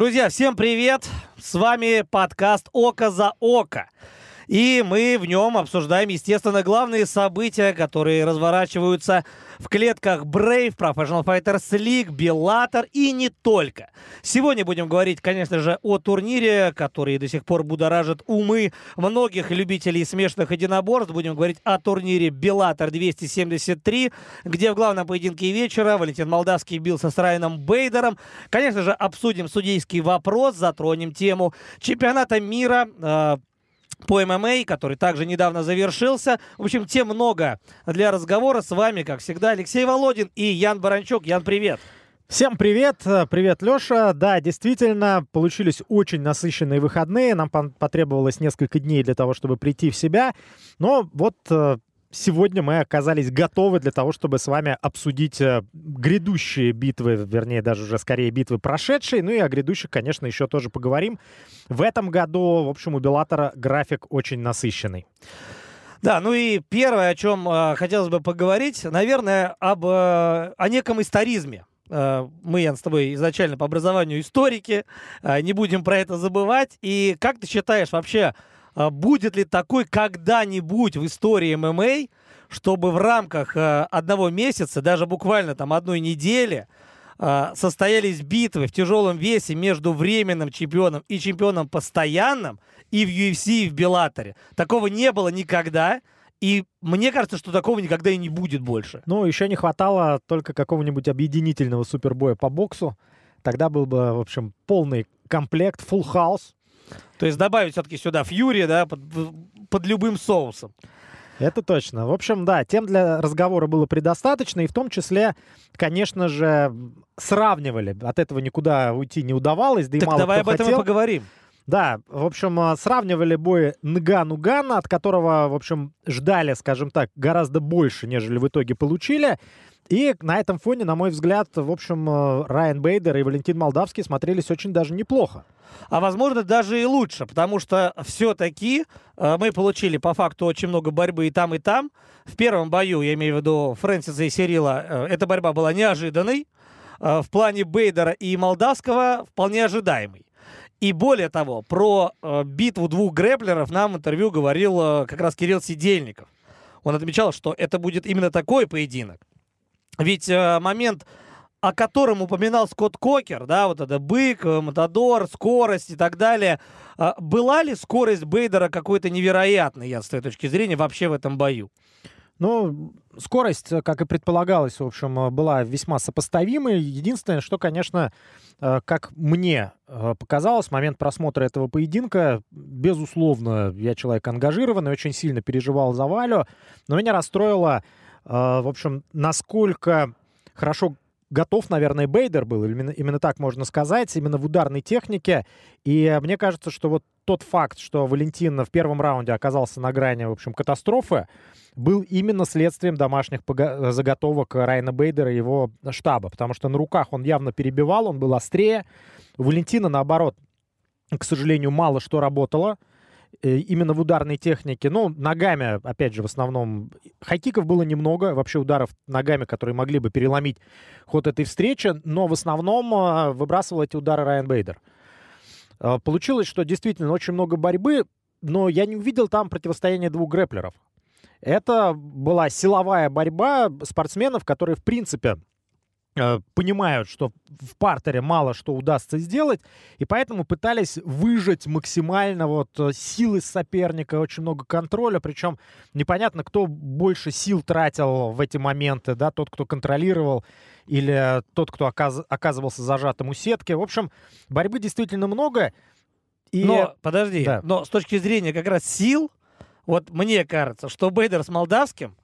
Друзья, всем привет! С вами подкаст «Око за око». И мы в нем обсуждаем, естественно, главные события, которые разворачиваются в клетках Brave, Professional Fighters League, Bellator и не только. Сегодня будем говорить, конечно же, о турнире, который до сих пор будоражит умы многих любителей смешанных единоборств. Будем говорить о турнире Bellator 273, где в главном поединке вечера Валентин Молдавский бился с Райаном Бейдером. Конечно же, обсудим судейский вопрос, затронем тему чемпионата мира э, по ММА, который также недавно завершился. В общем, тем много для разговора. С вами, как всегда, Алексей Володин и Ян Баранчук. Ян, привет! Всем привет! Привет, Леша. Да, действительно, получились очень насыщенные выходные. Нам потребовалось несколько дней для того, чтобы прийти в себя. Но вот э, сегодня мы оказались готовы для того, чтобы с вами обсудить э, грядущие битвы, вернее, даже уже скорее битвы прошедшие, ну и о грядущих, конечно, еще тоже поговорим. В этом году, в общем, у Беллатора график очень насыщенный. Да, ну и первое, о чем э, хотелось бы поговорить, наверное, об, э, о неком историзме. Э, мы, Ян, с тобой изначально по образованию историки, э, не будем про это забывать. И как ты считаешь вообще, будет ли такой когда-нибудь в истории ММА, чтобы в рамках э, одного месяца, даже буквально там одной недели, э, состоялись битвы в тяжелом весе между временным чемпионом и чемпионом постоянным и в UFC, и в Беллаторе. Такого не было никогда. И мне кажется, что такого никогда и не будет больше. Ну, еще не хватало только какого-нибудь объединительного супербоя по боксу. Тогда был бы, в общем, полный комплект, full house. То есть добавить все-таки сюда фьюри, да, под, под любым соусом. Это точно. В общем, да, тем для разговора было предостаточно, и в том числе, конечно же, сравнивали. От этого никуда уйти не удавалось, да и так мало давай кто об этом хотел. и поговорим. Да, в общем, а, сравнивали бой Нгану-Гана, от которого, в общем, ждали, скажем так, гораздо больше, нежели в итоге получили. И на этом фоне, на мой взгляд, в общем, а, Райан Бейдер и Валентин Молдавский смотрелись очень даже неплохо а возможно даже и лучше, потому что все-таки э, мы получили по факту очень много борьбы и там, и там. В первом бою, я имею в виду Фрэнсиса и Сирила, э, эта борьба была неожиданной. В плане Бейдера и Молдавского вполне ожидаемой. И более того, про э, битву двух грэплеров нам в интервью говорил э, как раз Кирилл Сидельников. Он отмечал, что это будет именно такой поединок. Ведь э, момент о котором упоминал Скотт Кокер, да, вот это бык, э, Матадор, скорость и так далее. А была ли скорость Бейдера какой-то невероятной, я с твоей точки зрения, вообще в этом бою? Ну, скорость, э, как и предполагалось, в общем, э, была весьма сопоставимой. Единственное, что, конечно, как мне показалось, момент просмотра этого поединка, безусловно, я человек ангажированный, очень сильно переживал за Валю, но меня расстроило, в общем, насколько хорошо готов, наверное, Бейдер был, именно, именно так можно сказать, именно в ударной технике. И мне кажется, что вот тот факт, что Валентин в первом раунде оказался на грани, в общем, катастрофы, был именно следствием домашних заготовок Райана Бейдера и его штаба, потому что на руках он явно перебивал, он был острее. У Валентина, наоборот, к сожалению, мало что работало. Э, именно в ударной технике. Ну, ногами, опять же, в основном. Хайкиков было немного, вообще ударов ногами, которые могли бы переломить ход этой встречи, но в основном э, выбрасывал эти удары Райан Бейдер. Э, получилось, что действительно очень много борьбы, но я не увидел там противостояние двух грэплеров. Это была силовая борьба спортсменов, которые, в принципе, понимают, что в партере мало что удастся сделать, и поэтому пытались выжать максимально вот э, силы соперника, очень много контроля, причем непонятно, кто больше сил тратил в эти моменты, да, тот, кто контролировал, или тот, кто оказ оказывался зажатым у сетки. В общем, борьбы действительно много. И... Но, подожди, да. но с точки зрения как раз сил, вот мне кажется, что Бейдер с Молдавским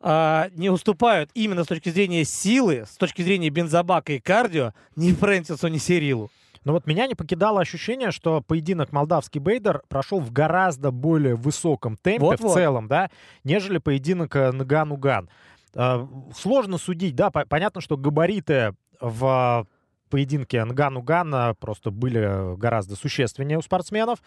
а, не уступают именно с точки зрения силы, с точки зрения бензобака и кардио ни Фрэнсису, ни Серилу. Но вот меня не покидало ощущение, что поединок молдавский Бейдер прошел в гораздо более высоком темпе вот -вот. в целом, да, нежели поединок э, Наган-Уган. Э, сложно судить, да, понятно, что габариты в поединке Нган-Уган просто были гораздо существеннее у спортсменов.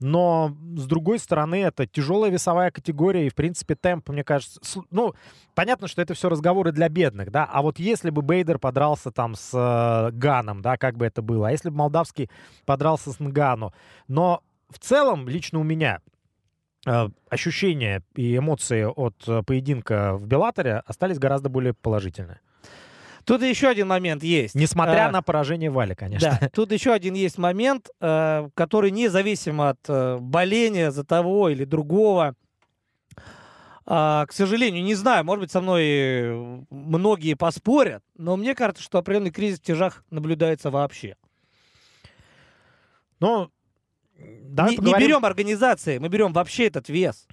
Но, с другой стороны, это тяжелая весовая категория, и, в принципе, темп, мне кажется... Ну, понятно, что это все разговоры для бедных, да, а вот если бы Бейдер подрался там с э, Ганом, да, как бы это было, а если бы Молдавский подрался с Нгану, но в целом, лично у меня, э, ощущения и эмоции от э, поединка в Беллаторе остались гораздо более положительные. Тут еще один момент есть. Несмотря а, на поражение Вали, конечно. Да, тут еще один есть момент, э, который независимо от э, боления за того или другого, а, к сожалению, не знаю, может быть, со мной многие поспорят, но мне кажется, что определенный кризис в тяжах наблюдается вообще. Ну, не, не берем организации, мы берем вообще этот вес.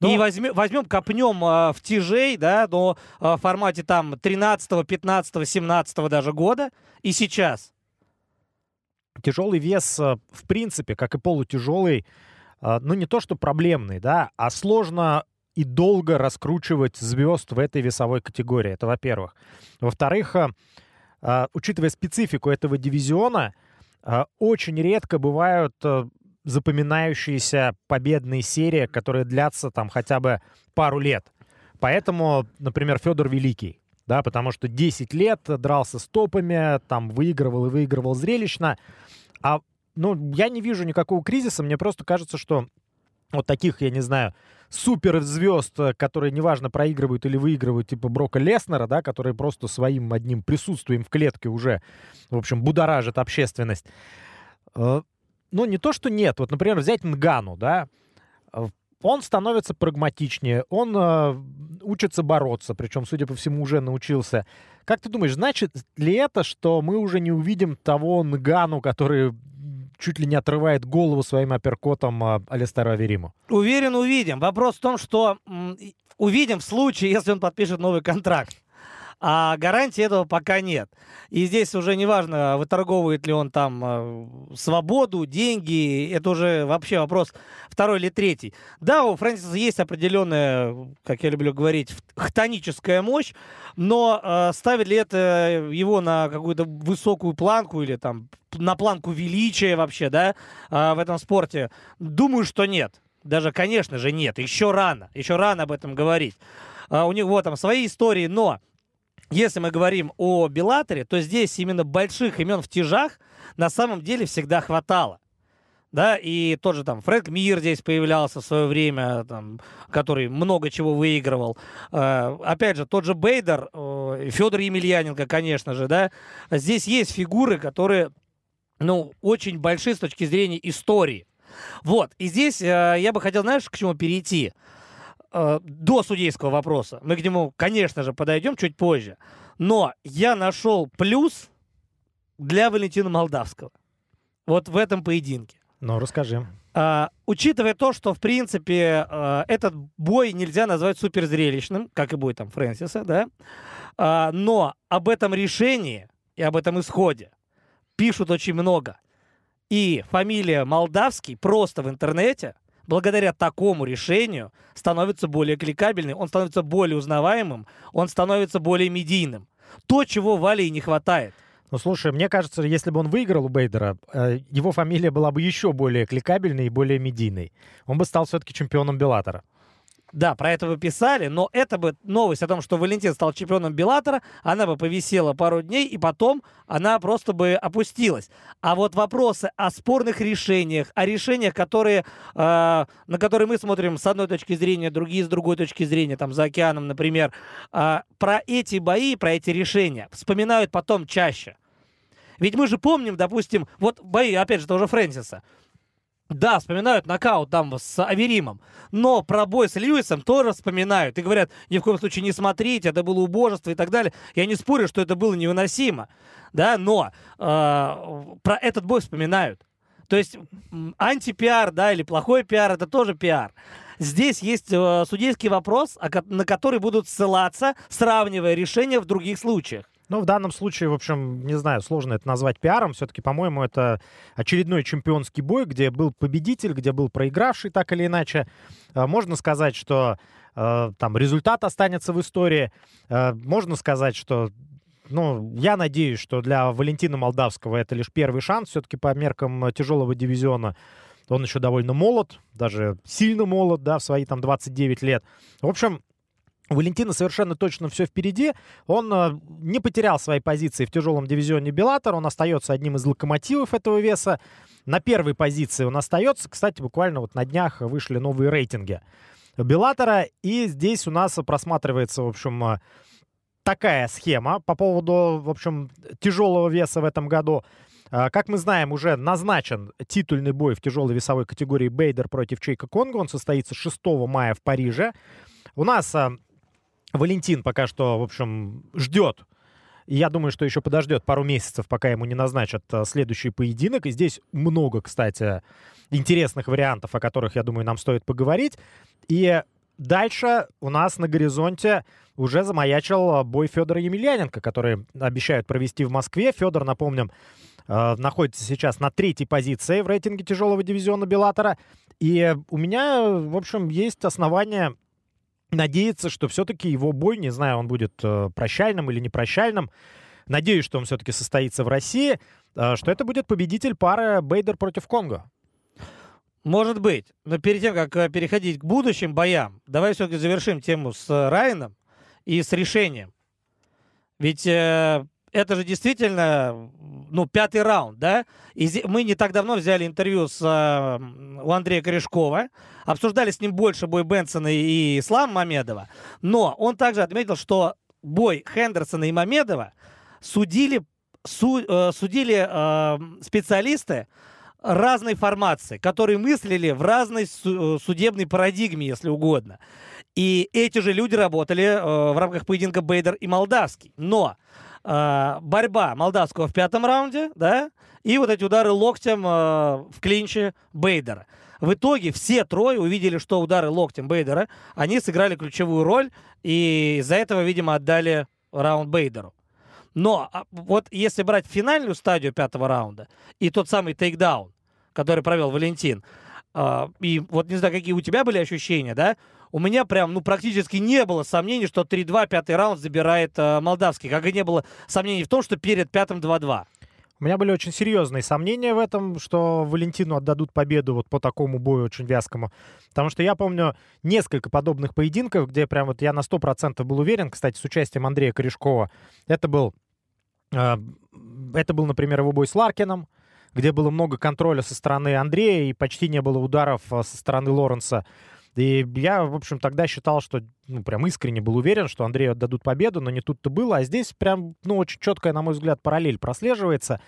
Но... И возьмем, возьмем копнем э, в тяжей, да, до э, формате там 13, 15, 17 даже года и сейчас. Тяжелый вес, э, в принципе, как и полутяжелый, э, ну не то что проблемный, да, а сложно и долго раскручивать звезд в этой весовой категории. Это во-первых. Во-вторых, учитывая специфику этого дивизиона, очень редко бывают э, запоминающиеся победные серии, которые длятся там хотя бы пару лет. Поэтому, например, Федор Великий, да, потому что 10 лет дрался с топами, там выигрывал и выигрывал зрелищно. А, ну, я не вижу никакого кризиса, мне просто кажется, что вот таких, я не знаю, суперзвезд, которые неважно проигрывают или выигрывают, типа Брока Леснера, да, которые просто своим одним присутствием в клетке уже, в общем, будоражат общественность. Э, ну, не то, что нет. Вот, например, взять Нгану, да, он становится прагматичнее, он э, учится бороться, причем, судя по всему, уже научился. Как ты думаешь, значит ли это, что мы уже не увидим того Нгану, который чуть ли не отрывает голову своим апперкотом э, Алистеру Авериму? Уверен, увидим. Вопрос в том, что увидим в случае, если он подпишет новый контракт а гарантии этого пока нет. И здесь уже неважно, выторговывает ли он там э, свободу, деньги, это уже вообще вопрос второй или третий. Да, у Фрэнсиса есть определенная, как я люблю говорить, хтоническая мощь, но э, ставит ли это его на какую-то высокую планку или там на планку величия вообще, да, э, в этом спорте? Думаю, что нет. Даже, конечно же, нет. Еще рано. Еще рано об этом говорить. Uh, у него там свои истории, но если мы говорим о Беллаторе, то здесь именно больших имен в тяжах на самом деле всегда хватало. Да, и тот же там Фрэнк Мир здесь появлялся в свое время, там, который много чего выигрывал. Э, опять же, тот же Бейдер, э, Федор Емельяненко, конечно же, да. Здесь есть фигуры, которые, ну, очень большие с точки зрения истории. Вот, и здесь э, я бы хотел, знаешь, к чему перейти? До судейского вопроса. Мы к нему, конечно же, подойдем чуть позже. Но я нашел плюс для Валентина Молдавского. Вот в этом поединке. Ну, расскажи. А, учитывая то, что, в принципе, а, этот бой нельзя назвать суперзрелищным, как и бой там Фрэнсиса, да, а, но об этом решении и об этом исходе пишут очень много. И фамилия Молдавский просто в интернете – благодаря такому решению становится более кликабельным, он становится более узнаваемым, он становится более медийным. То, чего Вале и не хватает. Ну, слушай, мне кажется, если бы он выиграл у Бейдера, э, его фамилия была бы еще более кликабельной и более медийной. Он бы стал все-таки чемпионом Беллатора. Да, про это вы писали, но это бы новость о том, что Валентин стал чемпионом Беллатора, она бы повисела пару дней, и потом она просто бы опустилась. А вот вопросы о спорных решениях, о решениях, которые, э, на которые мы смотрим с одной точки зрения, другие с другой точки зрения, там за океаном, например, э, про эти бои, про эти решения вспоминают потом чаще. Ведь мы же помним, допустим, вот бои, опять же, того же Фрэнсиса. Да, вспоминают нокаут там с Аверимом, но про бой с Льюисом тоже вспоминают и говорят, ни в коем случае не смотрите, это было убожество и так далее. Я не спорю, что это было невыносимо, да, но э, про этот бой вспоминают. То есть антипиар, да, или плохой пиар, это тоже пиар. Здесь есть э, судейский вопрос, на который будут ссылаться, сравнивая решения в других случаях. Ну, в данном случае, в общем, не знаю, сложно это назвать пиаром. Все-таки, по-моему, это очередной чемпионский бой, где был победитель, где был проигравший, так или иначе. А, можно сказать, что э, там результат останется в истории. Э, можно сказать, что ну, я надеюсь, что для Валентина Молдавского это лишь первый шанс все-таки по меркам тяжелого дивизиона. Он еще довольно молод, даже сильно молод, да, в свои там 29 лет. В общем, у Валентина совершенно точно все впереди. Он э, не потерял свои позиции в тяжелом дивизионе Беллатор. Он остается одним из локомотивов этого веса. На первой позиции он остается. Кстати, буквально вот на днях вышли новые рейтинги Беллатора. И здесь у нас просматривается, в общем, э, такая схема по поводу, в общем, тяжелого веса в этом году. Э, как мы знаем, уже назначен титульный бой в тяжелой весовой категории Бейдер против Чейка Конго. Он состоится 6 мая в Париже. У нас Валентин пока что, в общем, ждет. Я думаю, что еще подождет пару месяцев, пока ему не назначат э, следующий поединок. И здесь много, кстати, интересных вариантов, о которых, я думаю, нам стоит поговорить. И дальше у нас на горизонте уже замаячил бой Федора Емельяненко, который обещают провести в Москве. Федор, напомним, э, находится сейчас на третьей позиции в рейтинге тяжелого дивизиона Беллатора. И у меня, в общем, есть основания надеяться, что все-таки его бой, не знаю, он будет э, прощальным или непрощальным, надеюсь, что он все-таки состоится в России, э, что это будет победитель пары Бейдер против Конго. Может быть. Но перед тем, как э, переходить к будущим боям, давай все-таки завершим тему с Райаном и с решением. Ведь э, это же действительно, ну, пятый раунд, да? И мы не так давно взяли интервью с, э, у Андрея Корешкова, обсуждали с ним больше бой Бенсона и Ислам Мамедова, но он также отметил, что бой Хендерсона и Мамедова судили, су, э, судили э, специалисты разной формации, которые мыслили в разной су- судебной парадигме, если угодно. И эти же люди работали э, в рамках поединка Бейдер и Молдавский. Но э, борьба молдавского в пятом раунде, да, и вот эти удары локтем э, в клинче Бейдера. В итоге все трое увидели, что удары локтем Бейдера, они сыграли ключевую роль, и из-за этого, видимо, отдали раунд Бейдеру. Но а, вот если брать финальную стадию пятого раунда и тот самый тейкдаун, который провел Валентин, э, и вот не знаю, какие у тебя были ощущения, да, у меня прям, ну, практически не было сомнений, что 3-2 пятый раунд забирает э, молдавский. Как и не было сомнений в том, что перед пятым 2-2. У меня были очень серьезные сомнения в этом, что Валентину отдадут победу вот по такому бою очень вязкому. Потому что я помню несколько подобных поединков, где прям вот я на 100% был уверен, кстати, с участием Андрея Корешкова. Это был, э, это был, например, его бой с Ларкином, где было много контроля со стороны Андрея и почти не было ударов э, со стороны Лоренса. И я, в общем, тогда считал, что, ну, прям искренне был уверен, что Андрею отдадут победу, но не тут-то было. А здесь прям, ну, очень четкая, на мой взгляд, параллель прослеживается.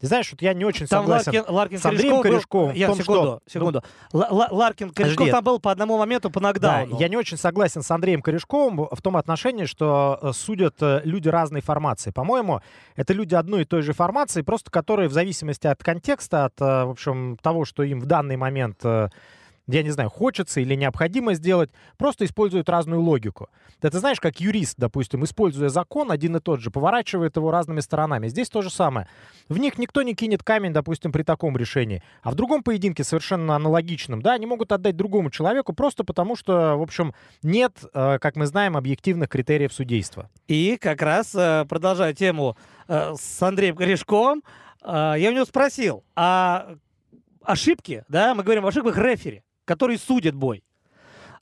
Ты знаешь, вот я не очень там согласен Ларкин, Ларкин с Андреем Корешковым. Я, том, секунду, что... секунду. Ларкин Корешков там был по одному моменту по нокдауну. Да, я не очень согласен с Андреем Корешковым в том отношении, что э, судят э, люди разной формации. По-моему, это люди одной и той же формации, просто которые в зависимости от контекста, от, э, в общем, того, что им в данный момент я не знаю, хочется или необходимо сделать, просто используют разную логику. Ты знаешь, как юрист, допустим, используя закон один и тот же, поворачивает его разными сторонами. Здесь то же самое. В них никто не кинет камень, допустим, при таком решении. А в другом поединке, совершенно аналогичном, да, они могут отдать другому человеку просто потому, что, в общем, нет, э, как мы знаем, объективных критериев судейства. И как раз, э, продолжая тему э, с Андреем Корешковым, я у него спросил, а ошибки, да, мы говорим о ошибках рефери, который судит бой.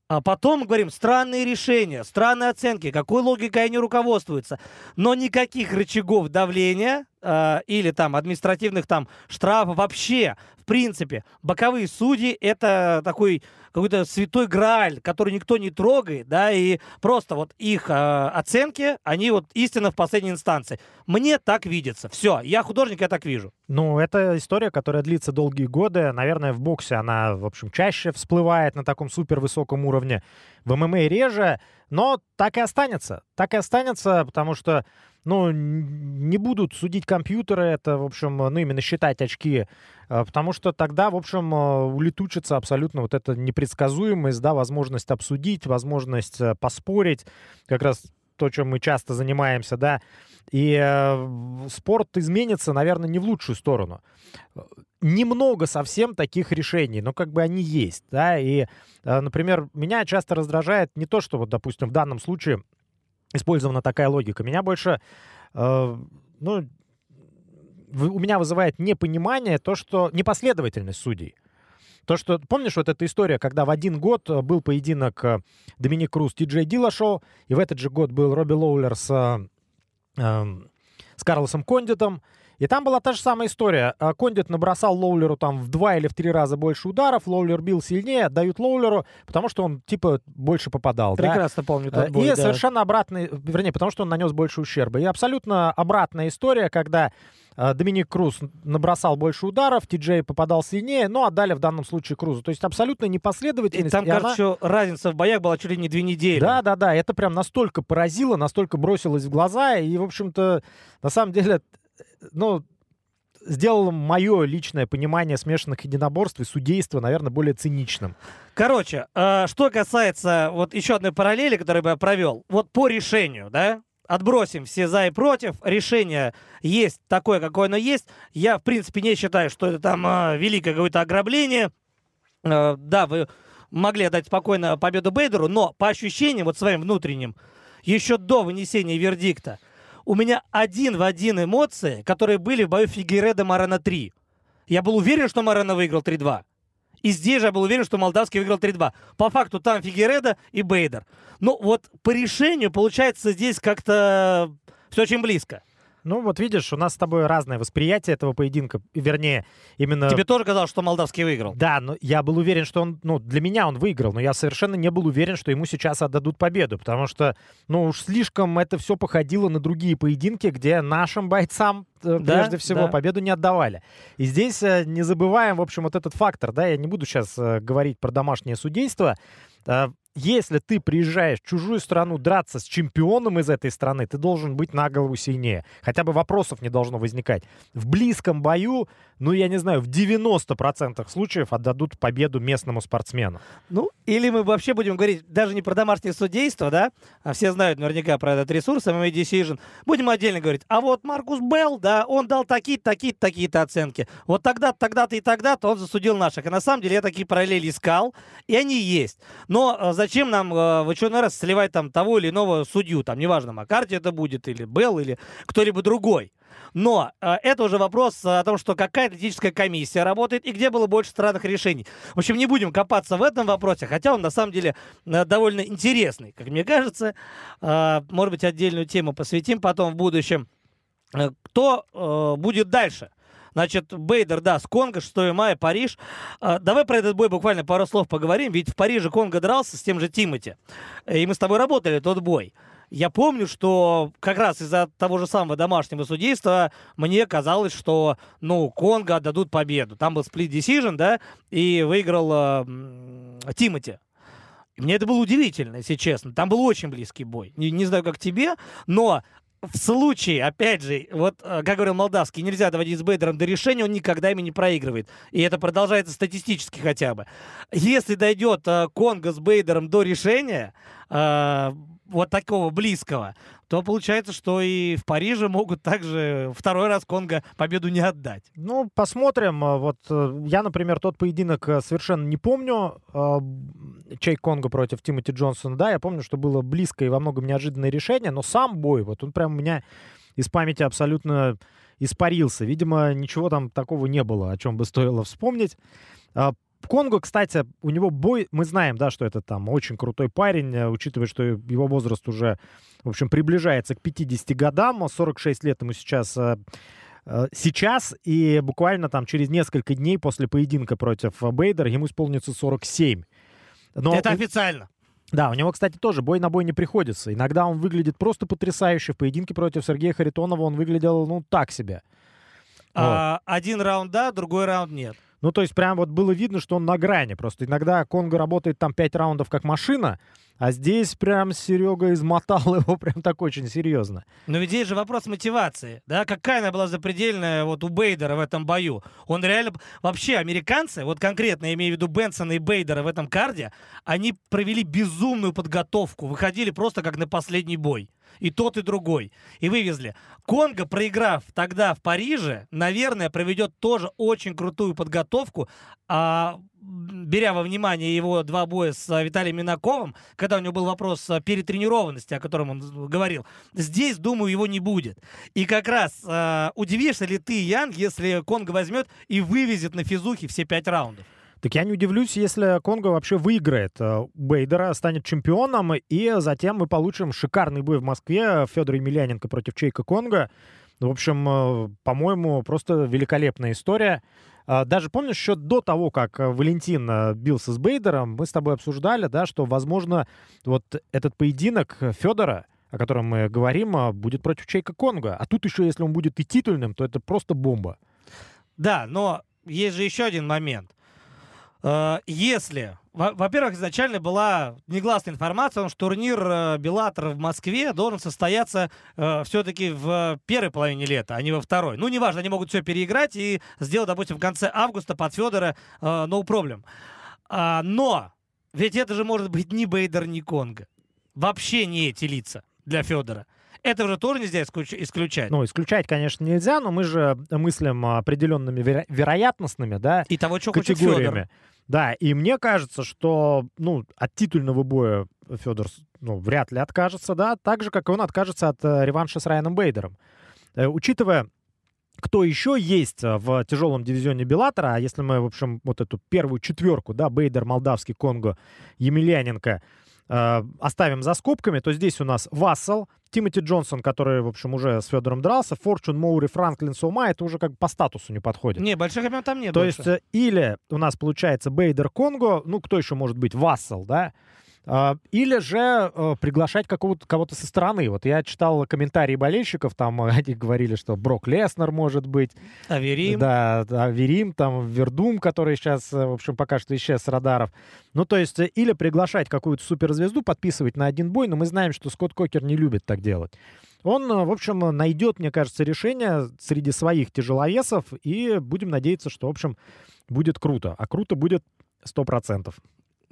А потом говорим, странные решения, странные оценки, какой логикой они руководствуются. Но никаких рычагов давления э, или там административных там штрафов вообще, в принципе, боковые судьи это такой какой-то святой грааль, который никто не трогает, да, и просто вот их э, оценки, они вот истинно в последней инстанции. Мне так видится. Все, я художник, я так вижу. Ну, это история, которая длится долгие годы. Наверное, в боксе она, в общем, чаще всплывает на таком супер высоком уровне. В ММА реже, но так и останется. Так и останется, потому что ну, не будут судить компьютеры, это, в общем, ну, именно считать очки, а, потому что тогда, в общем, а, улетучится абсолютно вот эта непредсказуемость, да, возможность обсудить, возможность э, поспорить, как раз то, чем мы часто занимаемся, да, и э, спорт изменится, наверное, не в лучшую сторону. Немного совсем таких решений, но как бы они есть, да, и, э, например, меня часто раздражает не то, что вот, допустим, в данном случае использована такая логика. Меня больше, э, ну, у меня вызывает непонимание то, что непоследовательность судей. То, что, помнишь, вот эта история, когда в один год э, был поединок э, Доминик Круз, Ти Джей Дилла и в этот же год был Робби Лоулер с, э, эм, с Карлосом Кондитом, и там была та же самая история. А Кондит набросал Лоулеру там в два или в три раза больше ударов, Лоулер бил сильнее, отдают Лоулеру, потому что он типа больше попадал. Прекрасно да? помню тот бой, И да. совершенно обратный, вернее, потому что он нанес больше ущерба. И абсолютно обратная история, когда э, Доминик Круз набросал больше ударов, Ти-Джей попадал сильнее, но отдали в данном случае Крузу. То есть абсолютно И непоследовательность. там, и кажется, она- разница в боях была чуть ли не две недели. да, да, да, это прям настолько поразило, настолько бросилось в глаза, и, в общем-то, на самом деле, ну, сделало мое личное понимание смешанных единоборств и судейства, наверное, более циничным. Короче, э, что касается вот еще одной параллели, которую я провел, вот по решению, да, отбросим все за и против, решение есть такое, какое оно есть. Я, в принципе, не считаю, что это там э, великое какое-то ограбление. Э, да, вы могли отдать спокойно победу Бейдеру, но по ощущениям, вот своим внутренним, еще до вынесения вердикта, у меня один в один эмоции, которые были в бою Фигереда Марана 3. Я был уверен, что Марана выиграл 3-2. И здесь же я был уверен, что Молдавский выиграл 3-2. По факту там Фигереда и Бейдер. Ну вот по решению получается здесь как-то все очень близко. Ну, вот видишь, у нас с тобой разное восприятие этого поединка, вернее, именно... Тебе тоже казалось, что Молдавский выиграл? Да, но я был уверен, что он, ну, для меня он выиграл, но я совершенно не был уверен, что ему сейчас отдадут победу, потому что, ну, уж слишком это все походило на другие поединки, где нашим бойцам э, Да, прежде всего да. победу не отдавали. И здесь э, не забываем, в общем, вот этот фактор, да, я не буду сейчас говорить про домашнее судейство. Если ты приезжаешь в чужую страну драться с чемпионом из этой страны, ты должен быть на голову сильнее. Хотя бы вопросов не должно возникать. В близком бою, ну, я не знаю, в 90% случаев отдадут победу местному спортсмену. Ну, или мы вообще будем говорить даже не про домашнее судейство, да, а все знают наверняка про этот ресурс, MMA Decision. Будем отдельно говорить. А вот Маркус Белл, да, он дал такие-то, такие-то, такие-то оценки. Вот тогда-то, тогда-то и тогда-то он засудил наших. И на самом деле я такие параллели искал, и они есть. Но э, зачем нам э, в очередной раз сливать там того или иного судью, там, неважно, Маккарти это будет, или Белл, или кто-либо другой. Но э, это уже вопрос о том, что какая атлетическая комиссия работает и где было больше странных решений. В общем, не будем копаться в этом вопросе, хотя он на самом деле э, довольно интересный, как мне кажется. Э, может быть, отдельную тему посвятим потом в будущем. Э, Кто э, будет дальше? Значит, Бейдер, да, с Конго, 6 мая, Париж. А, давай про этот бой буквально пару слов поговорим, ведь в Париже Конго дрался с тем же Тимати. И мы с тобой работали тот бой. Я помню, что как раз из-за того же самого домашнего судейства мне казалось, что, ну, Конго отдадут победу. Там был сплит decision, да, и выиграл э, Тимати. Мне это было удивительно, если честно. Там был очень близкий бой. Не, не знаю, как тебе, но в случае, опять же, вот, э, как говорил Молдавский, нельзя доводить с Бейдером до решения, он никогда ими не проигрывает. И это продолжается статистически хотя бы. Если дойдет э, Конго с Бейдером до решения, э, вот такого близкого, то получается, что и в Париже могут также второй раз Конго победу не отдать. Ну, посмотрим. А, Вот э, я, например, тот поединок э, совершенно не помню. э, Чей Конго против Тимоти Джонсона. Да, я помню, что было близкое и во многом неожиданное решение, но сам бой, вот он прям у меня из памяти абсолютно испарился. Видимо, ничего там такого не было, о чем бы стоило вспомнить. А, Конго, кстати, у него бой, мы знаем, да, что это там очень крутой парень, э, учитывая, что его возраст уже, в общем, приближается к 50 годам, 46 лет ему сейчас э, э, сейчас, и буквально там через несколько дней после поединка против Бейдера ему исполнится 47. Но это официально. да, у него, кстати, тоже бой на бой не приходится. Иногда он выглядит просто потрясающе. В поединке против Сергея Харитонова он выглядел, ну, так себе. А, один раунд да, другой раунд нет. Ну, то есть прям вот было видно, что он на грани. Просто иногда Конго работает там 5 раундов как машина, а здесь прям Серега измотал его прям так очень серьезно. Но ведь здесь же вопрос мотивации, да? Какая она была запредельная вот у Бейдера в этом бою? Он реально... Вообще, американцы, вот конкретно я имею в виду Бенсона и Бейдера в этом карде, они провели безумную подготовку, выходили просто как на последний бой. И тот, и другой. И вывезли. Конго, проиграв тогда в Париже, наверное, проведет тоже очень крутую подготовку, а, беря во внимание его два боя с а, Виталием Минаковым, когда у него был вопрос перетренированности, о котором он говорил, здесь, думаю, его не будет. И как раз а, удивишься ли ты, Ян, если Конго возьмет и вывезет на физухе все пять раундов? Так я не удивлюсь, если Конго вообще выиграет э, Бейдера, станет чемпионом, и затем мы получим шикарный бой в Москве Федор Емельяненко против Чейка Конго. В общем, э, по-моему, просто великолепная история. А, даже помнишь, еще до того, как Валентин э, бился с Бейдером, мы с тобой обсуждали, да, что, возможно, вот этот поединок Федора, о котором мы говорим, будет против Чейка Конга. А тут еще, если он будет и титульным, то это просто бомба. Да, но есть же еще один момент. Э, если во-первых, изначально была негласная информация, что турнир э, Беллатор в Москве должен состояться э, все-таки в первой половине лета, а не во второй. Ну, неважно, они могут все переиграть и сделать, допустим, в конце августа под Федора э, no problem. А, но ведь это же может быть ни Бейдер, ни Конго. Вообще не эти лица для Федора. Это уже тоже нельзя исключать. Ну, исключать, конечно, нельзя, но мы же мыслим определенными веро- вероятностными, да, и того, что категориями. Да, и мне кажется, что ну, от титульного боя Федор ну, вряд ли откажется, да, так же, как и он откажется от э, реванша с Райаном Бейдером. Э, учитывая, кто еще есть э, в тяжелом дивизионе Беллатора, а если мы, в общем, вот эту первую четверку, да, Бейдер, Молдавский, Конго, Емельяненко, э, оставим за скобками, то здесь у нас Вассел, Тимоти Джонсон, который, в общем, уже с Федором дрался, Форчун, Моури, Франклин, Сома, это уже как по статусу не подходит. Не, больших имен там нет То больше. есть э, или у нас получается Бейдер Конго, ну, кто еще может быть, Вассел, да, или же э, приглашать какого-то, кого-то со стороны. Вот я читал комментарии болельщиков, там они говорили, что Брок Леснер может быть. Аверим. Да, Аверим, там Вердум, который сейчас, э, в общем, пока что исчез с радаров. Ну, то есть, э, или приглашать какую-то суперзвезду, подписывать на один бой, но мы знаем, что Скотт Кокер не любит так делать. Он, в общем, найдет, мне кажется, решение среди своих тяжеловесов, и будем надеяться, что, в общем, будет круто. А круто будет сто процентов.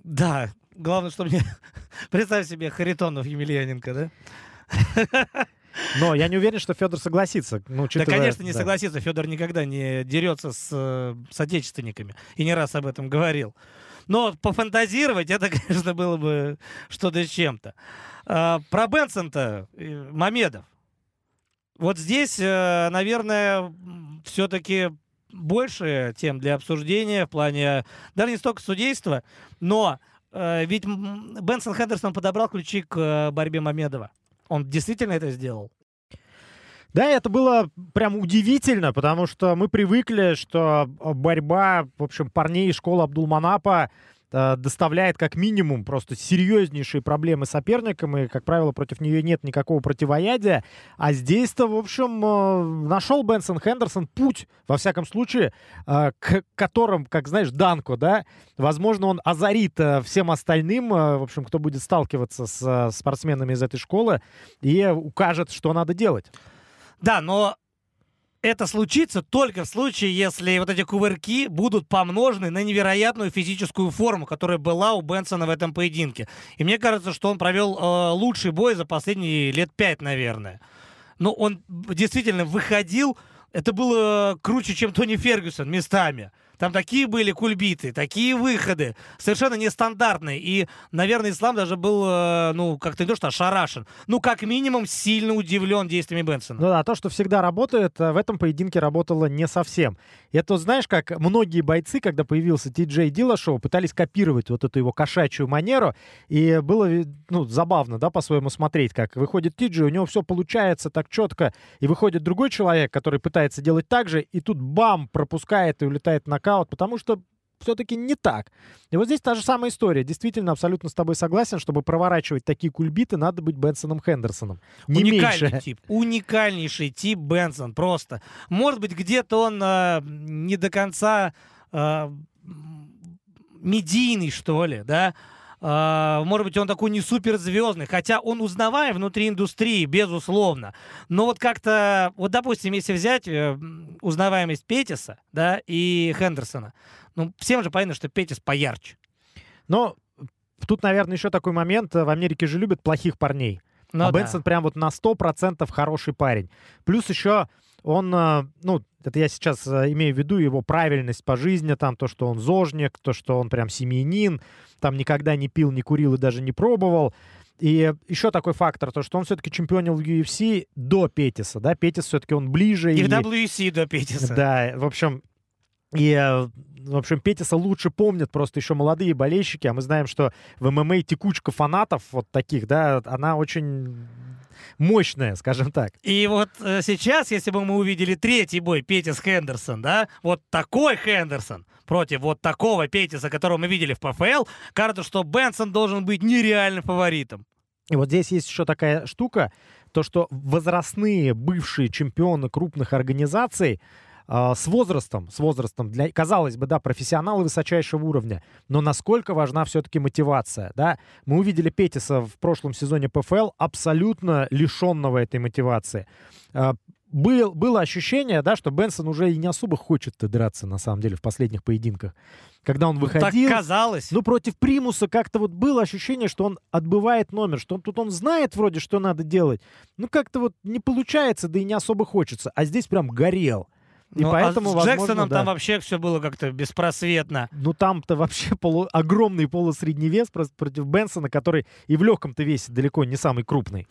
Да, главное, что мне... Представь себе Харитонов Емельяненко, да? Но я не уверен, что Федор согласится. Ну. Да, конечно, не да. согласится. Федор никогда не дерется с, э, с отечественниками. И не раз об этом говорил. Но пофантазировать, это, конечно, было бы что-то с чем-то. А, про Бенсон-то, э, Мамедов. Вот здесь, э, наверное, все-таки больше тем для обсуждения в плане даже не столько судейства, но э, ведь Бенсон Хендерсон подобрал ключи к э, борьбе Мамедова. Он действительно это сделал. Да, это было прям удивительно, потому что мы привыкли, что борьба, в общем, парней из школы Абдулманапа доставляет как минимум просто серьезнейшие проблемы соперникам, и, как правило, против нее нет никакого противоядия. А здесь-то, в общем, э, нашел Бенсон Хендерсон путь, во всяком случае, э, к которым, как знаешь, Данко, да, возможно, он озарит всем остальным, в общем, кто будет сталкиваться с спортсменами из этой школы, и укажет, что надо делать. Да, но это случится только в случае, если вот эти кувырки будут помножены на невероятную физическую форму, которая была у Бенсона в этом поединке. И мне кажется, что он провел э, лучший бой за последние лет пять, наверное. Но он действительно выходил, это было круче, чем Тони Фергюсон местами. Там такие были кульбиты, такие выходы, совершенно нестандартные. И, наверное, Ислам даже был, э, ну, как-то не то, что ошарашен, ну, как минимум, сильно удивлен действиями Бенсона. Ну да, то, что всегда работает, э, в этом поединке работало не совсем. Это, знаешь, как многие бойцы, когда появился Ти Джей Дилашоу, пытались копировать вот эту его кошачью манеру, и было, ну, забавно, да, по-своему смотреть, как выходит Ти Джей, у него все получается так четко, и выходит другой человек, который пытается делать так же, и тут бам, пропускает и улетает нокаут, потому что все-таки не так. И вот здесь та же самая история. Действительно, абсолютно с тобой согласен, чтобы проворачивать такие кульбиты, надо быть Бенсоном Хендерсоном. Не Уникальный меньше. тип. Уникальнейший тип Бенсон. Просто. Может быть, где-то он э, не до конца э, медийный, что ли, да? А, может быть, он такой не суперзвездный, хотя он узнаваем внутри индустрии, безусловно. Но вот как-то, вот допустим, если взять э, узнаваемость Петиса, да, и Хендерсона, ну, всем же понятно, что Петис поярче. Но тут, наверное, еще такой момент. В Америке же любят плохих парней. Ну, а да. Бенсон прям вот на 100% хороший парень. Плюс еще он, э, ну, это я сейчас э, имею в виду его правильность по жизни, там то, что он зожник, то, что он прям семьянин, там никогда не пил, не курил и даже не пробовал. И еще такой фактор, то, что он все-таки чемпионил в UFC до Петиса, да, Петис все-таки он ближе. И, и в WC до Петиса. Да, в общем, и э, в общем, Петиса лучше помнят просто еще молодые болельщики, а мы знаем, что в ММА текучка фанатов вот таких, да, она очень мощная, скажем так. И вот э, сейчас, если бы мы увидели третий бой Петис Хендерсон, да, вот такой Хендерсон против вот такого Петиса, которого мы видели в ПФЛ, кажется, что Бенсон должен быть нереальным фаворитом. И вот здесь есть еще такая штука, то, что возрастные бывшие чемпионы крупных организаций с возрастом, с возрастом, для, казалось бы, да, профессионалы высочайшего уровня, но насколько важна все-таки мотивация, да? Мы увидели Петиса в прошлом сезоне ПФЛ абсолютно лишенного этой мотивации. Э, был, было ощущение, да, что Бенсон уже и не особо хочет драться, на самом деле, в последних поединках. Когда он выходил... Так казалось. Ну, против Примуса как-то вот было ощущение, что он отбывает номер, что он, тут он знает вроде, что надо делать. Ну, как-то вот не получается, да и не особо хочется. А здесь прям горел. И ну, поэтому, а с возможно, Джексоном да. там вообще все было как-то беспросветно. Ну, там-то вообще полу... огромный полусредний вес против Бенсона, который и в легком-то весе далеко не самый крупный.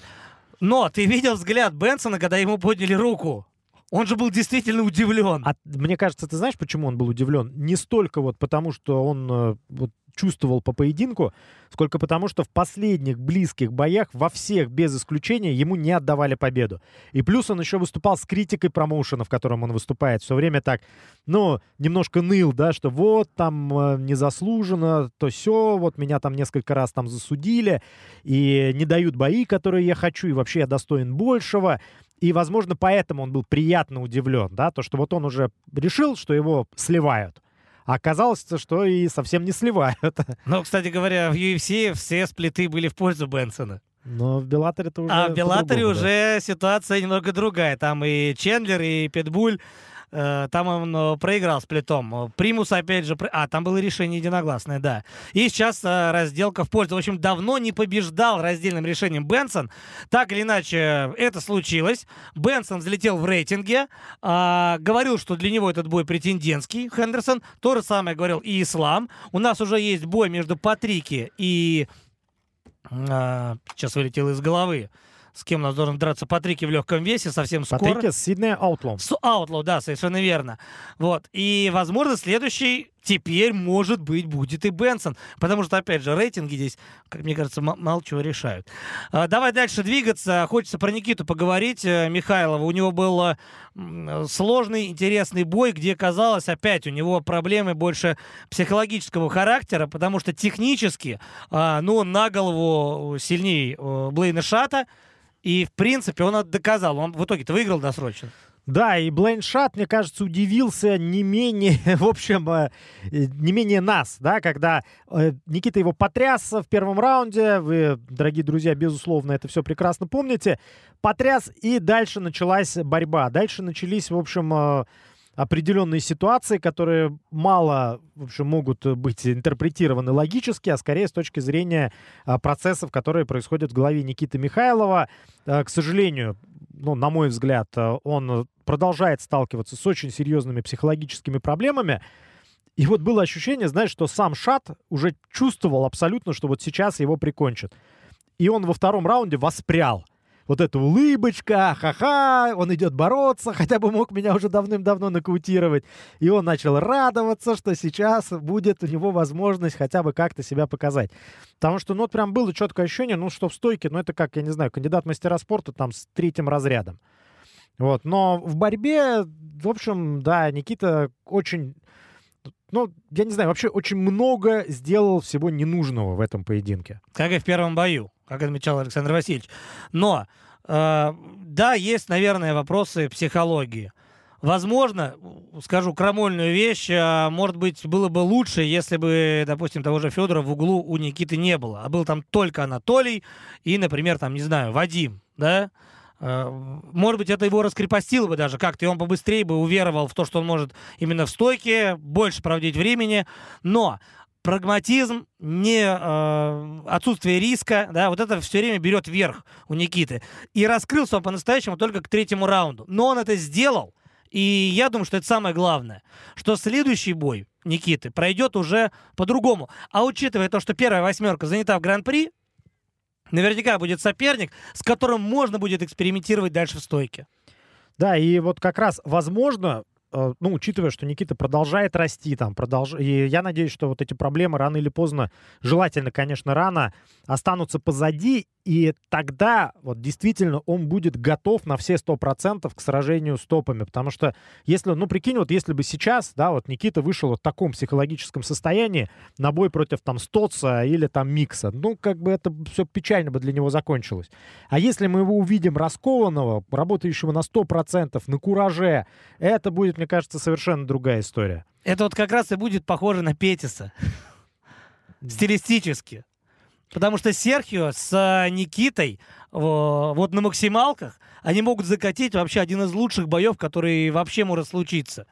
Но ты видел взгляд Бенсона, когда ему подняли руку? Он же был действительно удивлен. А мне кажется, ты знаешь, почему он был удивлен? Не столько вот потому, что он э, вот, чувствовал по поединку, сколько потому, что в последних близких боях во всех, без исключения, ему не отдавали победу. И плюс он еще выступал с критикой промоушена, в котором он выступает. Все время так, ну, немножко ныл, да, что вот там э, незаслуженно, то все, вот меня там несколько раз там засудили, и не дают бои, которые я хочу, и вообще я достоин большего. И, возможно, поэтому он был приятно удивлен, да, то, что вот он уже решил, что его сливают. А оказалось, что и совсем не сливают. Ну, кстати говоря, в UFC все сплиты были в пользу Бенсона. Но в Беллаторе это уже... А в Беллаторе уже да. ситуация немного другая. Там и Чендлер, и Питбуль там он э, проиграл с плитом. Примус, опять же... А, там было решение единогласное, да. И сейчас э, разделка в пользу. В общем, давно не побеждал раздельным решением Бенсон. Так или иначе, это случилось. Бенсон взлетел в рейтинге. А, говорил, что для него этот бой претендентский, Хендерсон. То же самое говорил и Ислам. У нас уже есть бой между Патрики и... А, сейчас вылетел из головы с кем у нас должен драться Патрики в легком весе совсем скоро. Патрики с Сиднея Аутлоу. С Аутлоу, да, совершенно верно. Вот. И, возможно, следующий теперь, может быть, будет и Бенсон. Потому что, опять же, рейтинги здесь, как мне кажется, мало чего решают. А, давай дальше двигаться. Хочется про Никиту поговорить. Э, Михайлова. У него был сложный, интересный бой, где, казалось, опять у него проблемы больше психологического характера, потому что технически, а, ну, на голову сильнее э, Блейна Шата. И, в принципе, он это доказал. Он в итоге-то выиграл досрочно. Да, и Блейншат, мне кажется, удивился не менее, в общем, э, не менее нас, да, когда э, Никита его потряс в первом раунде. Вы, дорогие друзья, безусловно, это все прекрасно помните. Потряс, и дальше началась борьба. Дальше начались, в общем, э, определенные ситуации, которые мало в общем, могут быть интерпретированы логически, а скорее с точки зрения а, процессов, которые происходят в голове Никиты Михайлова. А, к сожалению, ну, на мой взгляд, а, он продолжает сталкиваться с очень серьезными психологическими проблемами. И вот было ощущение, знаешь, что сам Шат уже чувствовал абсолютно, что вот сейчас его прикончат. И он во втором раунде воспрял вот эта улыбочка, ха-ха, он идет бороться, хотя бы мог меня уже давным-давно нокаутировать. И он начал радоваться, что сейчас будет у него возможность хотя бы как-то себя показать. Потому что, ну, вот прям было четкое ощущение, ну, что в стойке, ну, это как, я не знаю, кандидат мастера спорта там с третьим разрядом. Вот, но в борьбе, в общем, да, Никита очень ну, я не знаю, вообще очень много сделал всего ненужного в этом поединке. Как и в первом бою как отмечал Александр Васильевич. Но, э, да, есть, наверное, вопросы психологии. Возможно, скажу крамольную вещь, а, может быть, было бы лучше, если бы, допустим, того же Федора в углу у Никиты не было, а был там только Анатолий и, например, там, не знаю, Вадим, да? Э, может быть, это его раскрепостило бы даже как-то, и он побыстрее бы уверовал в то, что он может именно в стойке больше проводить времени. Но прагматизм, не э, отсутствие риска, да, вот это все время берет вверх у Никиты. И раскрылся он по-настоящему только к третьему раунду. Но он это сделал, и я думаю, что это самое главное, что следующий бой Никиты пройдет уже по-другому. А учитывая то, что первая восьмерка занята в Гран-при, наверняка будет соперник, с которым можно будет экспериментировать дальше в стойке. Да, и вот как раз, возможно, ну, учитывая, что Никита продолжает расти там, продолж... и я надеюсь, что вот эти проблемы рано или поздно, желательно, конечно, рано, останутся позади, и тогда вот действительно он будет готов на все сто процентов к сражению с топами, потому что если, ну, прикинь, вот если бы сейчас, да, вот Никита вышел вот в таком психологическом состоянии на бой против там Стоца или там Микса, ну, как бы это все печально бы для него закончилось. А если мы его увидим раскованного, работающего на сто процентов, на кураже, это будет, мне кажется, совершенно другая история. Это вот как раз и будет похоже на Петиса. Стилистически. Потому что Серхио с э, Никитой вот на максималках они могут закатить вообще один из лучших боев, который вообще может случиться.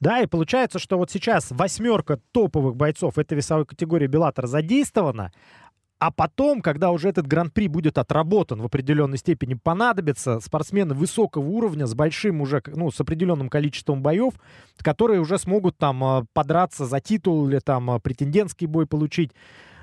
Да, и получается, что вот сейчас восьмерка топовых бойцов этой весовой категории Беллатор задействована, а потом, когда уже этот гран-при будет отработан в определенной степени, понадобятся спортсмены высокого уровня с большим уже, ну, с определенным количеством боев, которые уже смогут там э, подраться за титул или там э, претендентский бой получить.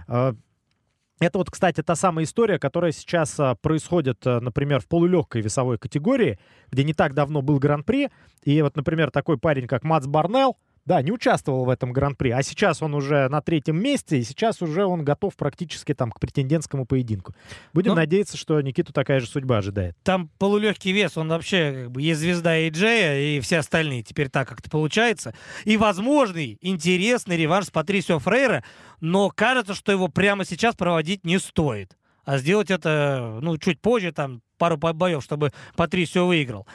Это вот, кстати, та самая история, которая сейчас а, происходит, а, например, в полулегкой весовой категории, где не так давно был гран-при. И вот, например, такой парень, как Мац Барнелл, да, не участвовал в этом гран-при, а сейчас он уже на третьем месте, и сейчас уже он готов практически там к претендентскому поединку. Будем Но... Ну, надеяться, что Никиту такая же судьба ожидает. Там полулегкий вес, он вообще как бы есть звезда Эйджея и все остальные. Теперь так как-то получается. И возможный интересный реванш с Патрисио Фрейра, но кажется, что его прямо сейчас проводить не стоит. А сделать это, ну, чуть позже, там, пару боев, чтобы Патрисио выиграл.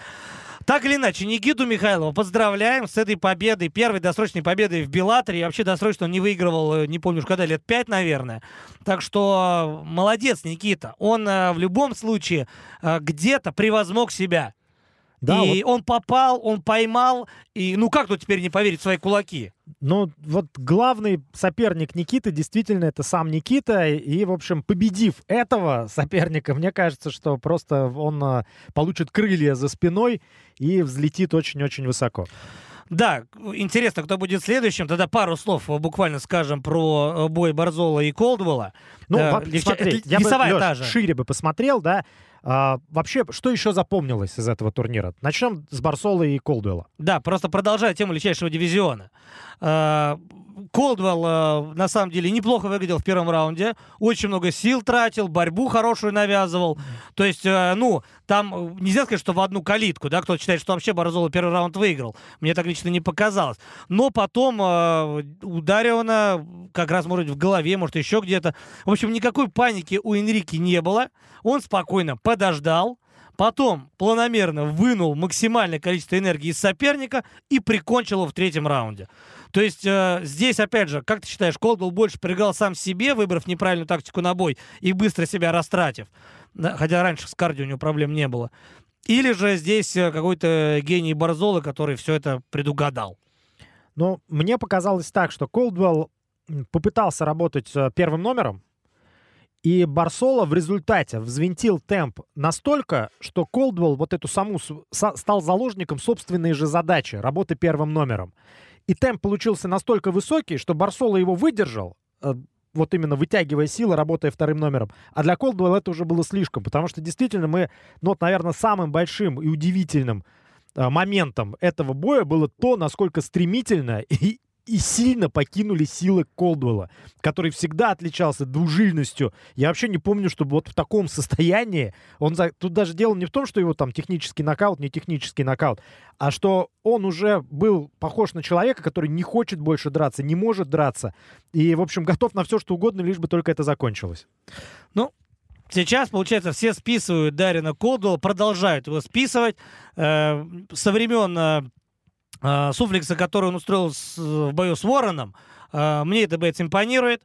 Так или иначе, Никиту Михайлова поздравляем с этой победой, первой досрочной победой в Беллаторе. И вообще досрочно он не выигрывал, э, не помню уж когда, лет пять, наверное. Так что э, молодец, Никита. Он э, в любом случае где-то превозмог себя. Да, и вот... он попал, он поймал, и ну как тут теперь не поверить в свои кулаки? Ну, вот главный соперник Никиты действительно это сам Никита. И, в общем, победив этого соперника, мне кажется, что просто он а, получит крылья за спиной и взлетит очень-очень высоко. Да, интересно, кто будет следующим. Тогда пару слов буквально скажем про э, бой Барзола и Колдвелла. Ну, э, смотри, я бы, Леш, шире бы посмотрел, да. А, вообще, что еще запомнилось из этого турнира? Начнем с Барсола и Колдуэлла. Да, просто продолжая тему легчайшего дивизиона. А, Колдвелл, э, на самом деле, неплохо выглядел в первом раунде. Очень много сил тратил, борьбу хорошую навязывал. То есть, э, ну, там э, нельзя сказать, что в одну калитку, да, кто-то считает, что вообще Борзола первый раунд выиграл. Мне так лично не показалось. Но потом у Дариона как раз, может, в голове, может, еще где-то. В общем, никакой паники у Энрики не было. Он спокойно подождал, Потом планомерно вынул максимальное количество энергии из соперника и прикончил его в третьем раунде. То есть э, здесь, опять же, как ты считаешь, Колдвелл больше проиграл сам себе, выбрав неправильную тактику на бой и быстро себя растратив? Хотя раньше с кардио у него проблем не было. Или же здесь э, какой-то гений Барзолы, который все это предугадал? Ну, мне показалось так, что Колдвелл попытался работать с первым номером, и Барсола в результате взвинтил темп настолько, что Колдвелл вот эту саму стал заложником собственной же задачи, работы первым номером. И темп получился настолько высокий, что Барсола его выдержал, э, вот именно вытягивая силы, работая вторым номером. А для Колдуэлла это уже было слишком, потому что действительно мы, ну вот, наверное, самым большим и удивительным э, моментом этого боя было то, насколько стремительно и, и сильно покинули силы Колдуэлла, который всегда отличался двужильностью. Я вообще не помню, чтобы вот в таком состоянии он... За... Тут даже дело не в том, что его там технический нокаут, не технический нокаут, а что он уже был похож на человека, который не хочет больше драться, не может драться. И, в общем, готов на все, что угодно, лишь бы только это закончилось. Ну, Сейчас, получается, все списывают Дарина Колдуэлла, продолжают его списывать. Э, со времен э, э, суфлекса, который он устроил с, в бою с Вороном, э, мне это боец импонирует,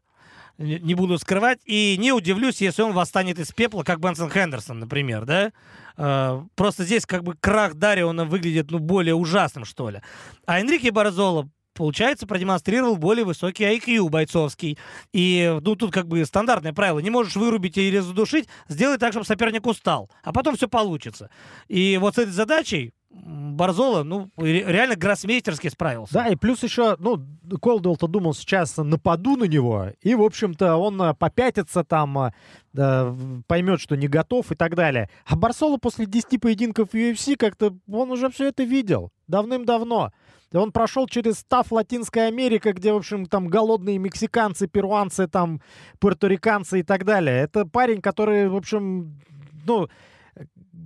не буду скрывать, и не удивлюсь, если он восстанет из пепла, как Бенсон Хендерсон, например, да? Э, просто здесь как бы крах Дариона выглядит, ну, более ужасным, что ли. А Энрике Барзоло получается, продемонстрировал более высокий IQ бойцовский. И, ну, тут как бы стандартное правило. Не можешь вырубить или задушить, сделай так, чтобы соперник устал. А потом все получится. И вот с этой задачей Барзола, ну, реально гроссмейстерски справился. Да, и плюс еще, ну, Колдуэлл-то думал сейчас нападу на него, и, в общем-то, он э, попятится там, э, поймет, что не готов и так далее. А Барсола после 10 поединков UFC как-то, он уже все это видел давным-давно. Он прошел через став Латинская Америка, где, в общем, там голодные мексиканцы, перуанцы, там, пуэрториканцы и так далее. Это парень, который, в общем, ну,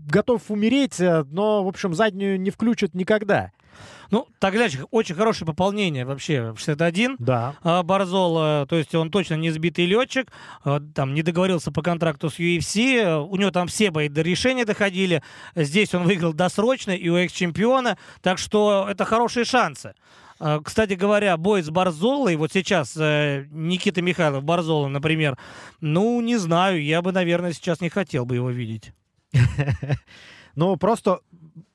готов умереть, э, но, в общем, заднюю не включат никогда. Ну, или очень хорошее пополнение вообще 61. Да. А, Барзол, то есть он точно не сбитый летчик, а, там не договорился по контракту с UFC, у него там все бои до решения доходили, здесь он выиграл досрочно и у экс-чемпиона, так что это хорошие шансы. Кстати говоря, бой с Барзолой, вот сейчас э, Никита Михайлов, Барзола, например, ну, не знаю, я бы, наверное, сейчас не хотел бы его видеть. Ну, просто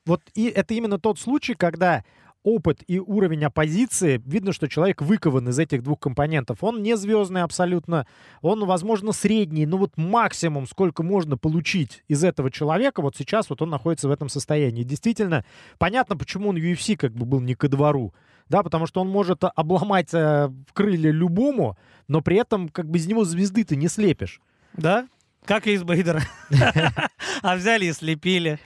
вот и это именно тот случай, когда опыт и уровень оппозиции, видно, что человек выкован из этих двух компонентов. Он не звездный абсолютно, он, возможно, средний, но вот максимум, сколько можно получить из этого человека, вот сейчас вот он находится в этом состоянии. Действительно, понятно, почему он UFC как бы был не ко двору, да, потому что он может обломать э, крылья любому, но при этом как бы из него звезды ты не слепишь. Да, как и из Бейдера. А взяли и слепили.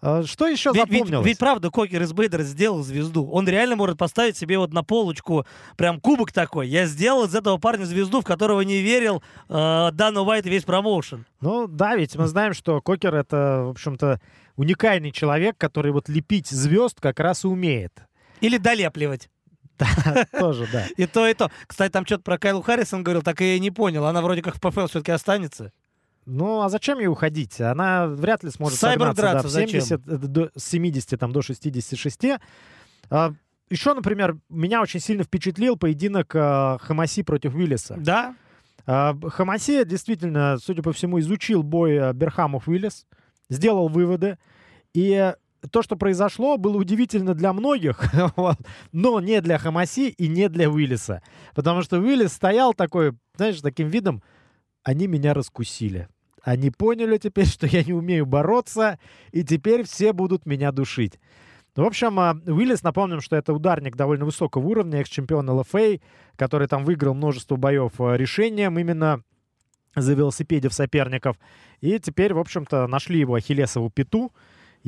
А что еще запомнилось? Ведь, ведь правда, Кокер из Бейдера сделал звезду. Он реально может поставить себе вот на полочку прям кубок такой. Я сделал из этого парня звезду, в которого не верил э, Дану Уайт и весь промоушен. Ну да, ведь мы знаем, что Кокер это, в общем-то, уникальный человек, который вот лепить звезд как раз и умеет. Или долепливать. Да, тоже, да. И то, и то. Кстати, там что-то про Кайлу Харрисон говорил, так и я не понял. Она вроде как в ПФЛ все-таки останется. Ну, а зачем ей уходить? Она вряд ли сможет Сайбер драться да, 70, до, с 70 там, до 66. А, еще, например, меня очень сильно впечатлил поединок а, Хамаси против Уиллиса. Да. А, Хамаси действительно, судя по всему, изучил бой а, Берхамов-Уиллис, сделал выводы. И то, что произошло, было удивительно для многих, но не для Хамаси и не для Уиллиса. Потому что Уиллис стоял такой, знаешь, таким видом, они меня раскусили. Они поняли теперь, что я не умею бороться, и теперь все будут меня душить. В общем, а, Уиллис, напомним, что это ударник довольно высокого уровня, экс-чемпион ЛФА, который там выиграл множество боев а, решением именно за велосипедев соперников. И теперь, в общем-то, нашли его Ахиллесову пету,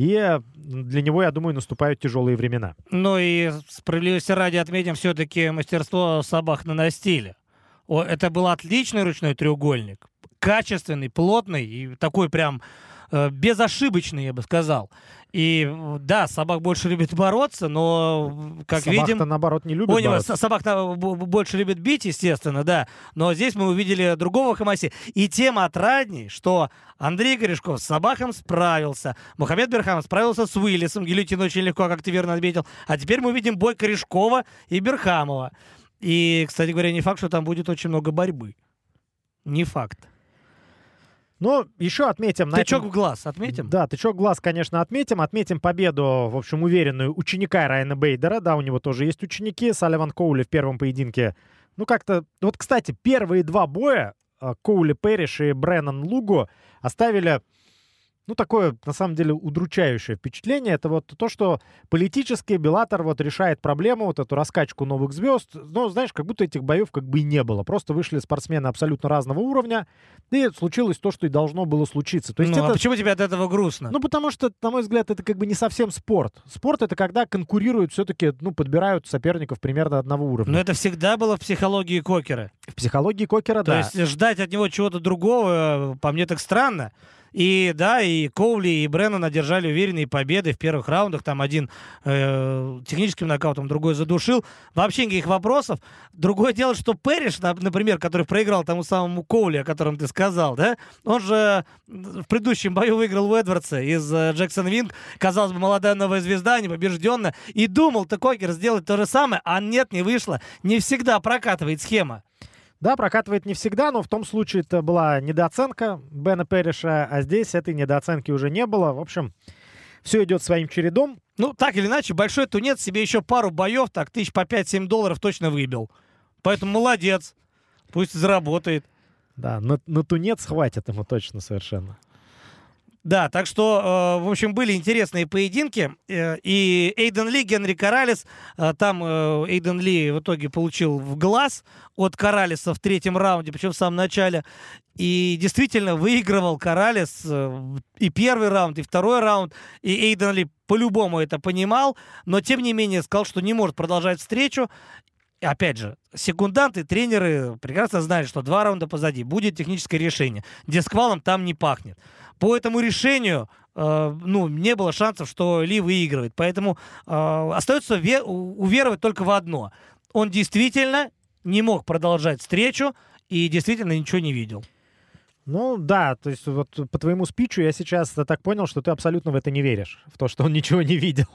и для него, я думаю, наступают тяжелые времена. Ну и справедливости ради отметим все-таки мастерство Сабах на стиле. Это был отличный ручной треугольник качественный, плотный и такой прям э, безошибочный, я бы сказал. И да, собак больше любит бороться, но как собак видим... наоборот не любит Ой, бороться. Собак больше любит бить, естественно, да. Но здесь мы увидели другого Хамаси. И тем отрадней, что Андрей Корешков с собаком справился. Мухаммед Берхамов справился с Уиллисом. Гильотин очень легко, как ты верно отметил. А теперь мы видим бой Корешкова и Берхамова. И, кстати говоря, не факт, что там будет очень много борьбы. Не факт. Но еще отметим... Тычок этом... в глаз отметим? Да, тычок в глаз, конечно, отметим. Отметим победу, в общем, уверенную ученика Райана Бейдера. Да, у него тоже есть ученики. Салливан Коули в первом поединке. Ну, как-то... Вот, кстати, первые два боя а, Коули Перриш и Бреннан Луго оставили ну, такое, на самом деле, удручающее впечатление. Это вот то, что политически Беллатор вот решает проблему, вот эту раскачку новых звезд. Ну, знаешь, как будто этих боев как бы и не было. Просто вышли спортсмены абсолютно разного уровня, и случилось то, что и должно было случиться. То есть ну, это... а почему тебе от этого грустно? Ну, потому что, на мой взгляд, это как бы не совсем спорт. Спорт — это когда конкурируют все-таки, ну, подбирают соперников примерно одного уровня. Но это всегда было в психологии Кокера. В психологии Кокера, то да. То есть ждать от него чего-то другого, по мне так странно. И да, и Коули, и Бреннан одержали уверенные победы в первых раундах. Там один э, техническим нокаутом, другой задушил. Вообще никаких вопросов. Другое дело, что Перриш, например, который проиграл тому самому Коули, о котором ты сказал, да, он же в предыдущем бою выиграл у Эдвардса из э, Джексон Винг. Казалось бы, молодая новая звезда, непобежденная. И думал Кокер сделать то же самое, а нет, не вышло. Не всегда прокатывает схема. Да, прокатывает не всегда, но в том случае это была недооценка Бена Перриша, а здесь этой недооценки уже не было. В общем, все идет своим чередом. Ну, так или иначе, большой тунец себе еще пару боев, так, тысяч по 5-7 долларов точно выбил. Поэтому молодец. Пусть заработает. Да, на, на тунец хватит ему точно совершенно. Да, так что, э, в общем, были интересные поединки. Э, и Эйден Ли, Генри Каралис, э, там э, Эйден Ли в итоге получил в глаз от Каралиса в третьем раунде, причем в самом начале. И действительно выигрывал Каралис э, и первый раунд, и второй раунд. И Эйден Ли по-любому это понимал, но тем не менее сказал, что не может продолжать встречу. Опять же, секунданты, тренеры прекрасно знали, что два раунда позади будет техническое решение. Дисквалом там не пахнет. По этому решению э, ну, не было шансов, что Ли выигрывает. Поэтому э, остается ве- уверовать только в одно. Он действительно не мог продолжать встречу и действительно ничего не видел. Ну да, то есть вот по твоему спичу я сейчас так понял, что ты абсолютно в это не веришь, в то, что он ничего не видел.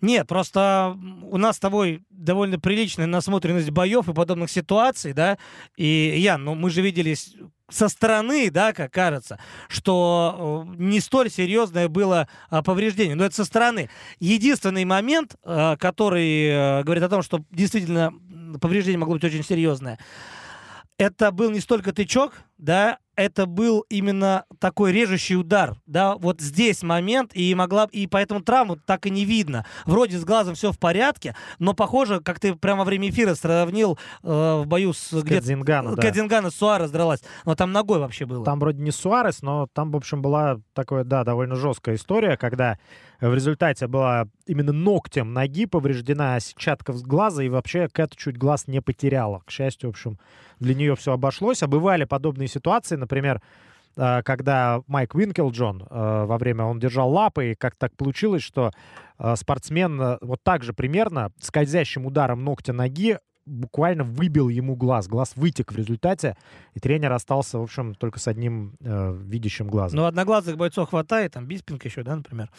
Нет, просто у нас с тобой довольно приличная насмотренность боев и подобных ситуаций, да, и, Ян, ну мы же виделись со стороны, да, как кажется, что э, не столь серьезное было а, повреждение. Но это со стороны. Единственный момент, а, который а, говорит о том, что действительно повреждение могло быть очень серьезное, это был не столько тычок, да, это был именно такой режущий удар, да, вот здесь момент, и могла, и поэтому травму так и не видно. Вроде с глазом все в порядке, но похоже, как ты прямо во время эфира сравнил э, в бою с... с Кадзингана, да. Кадзингана Суарес дралась, но там ногой вообще было. Там вроде не Суарес, но там, в общем, была такая, да, довольно жесткая история, когда в результате была именно ногтем ноги повреждена сетчатка глаза, и вообще Кэт чуть глаз не потеряла. К счастью, в общем, для нее все обошлось. А бывали подобные ситуации, например, э, когда Майк Винкелджон э, во время он держал лапы, и как так получилось, что э, спортсмен вот так же примерно скользящим ударом ногтя ноги буквально выбил ему глаз. Глаз вытек в результате, и тренер остался, в общем, только с одним э, видящим глазом. Ну, одноглазых бойцов хватает, там Биспинг еще, да, например.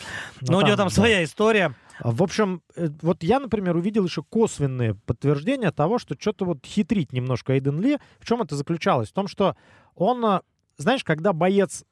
Но, Но там, у него там да. своя история. В общем, э, вот я, например, увидел еще косвенные подтверждения того, что что-то вот хитрить немножко Эйден Ли. В чем это заключалось? В том, что он, э, знаешь, когда боец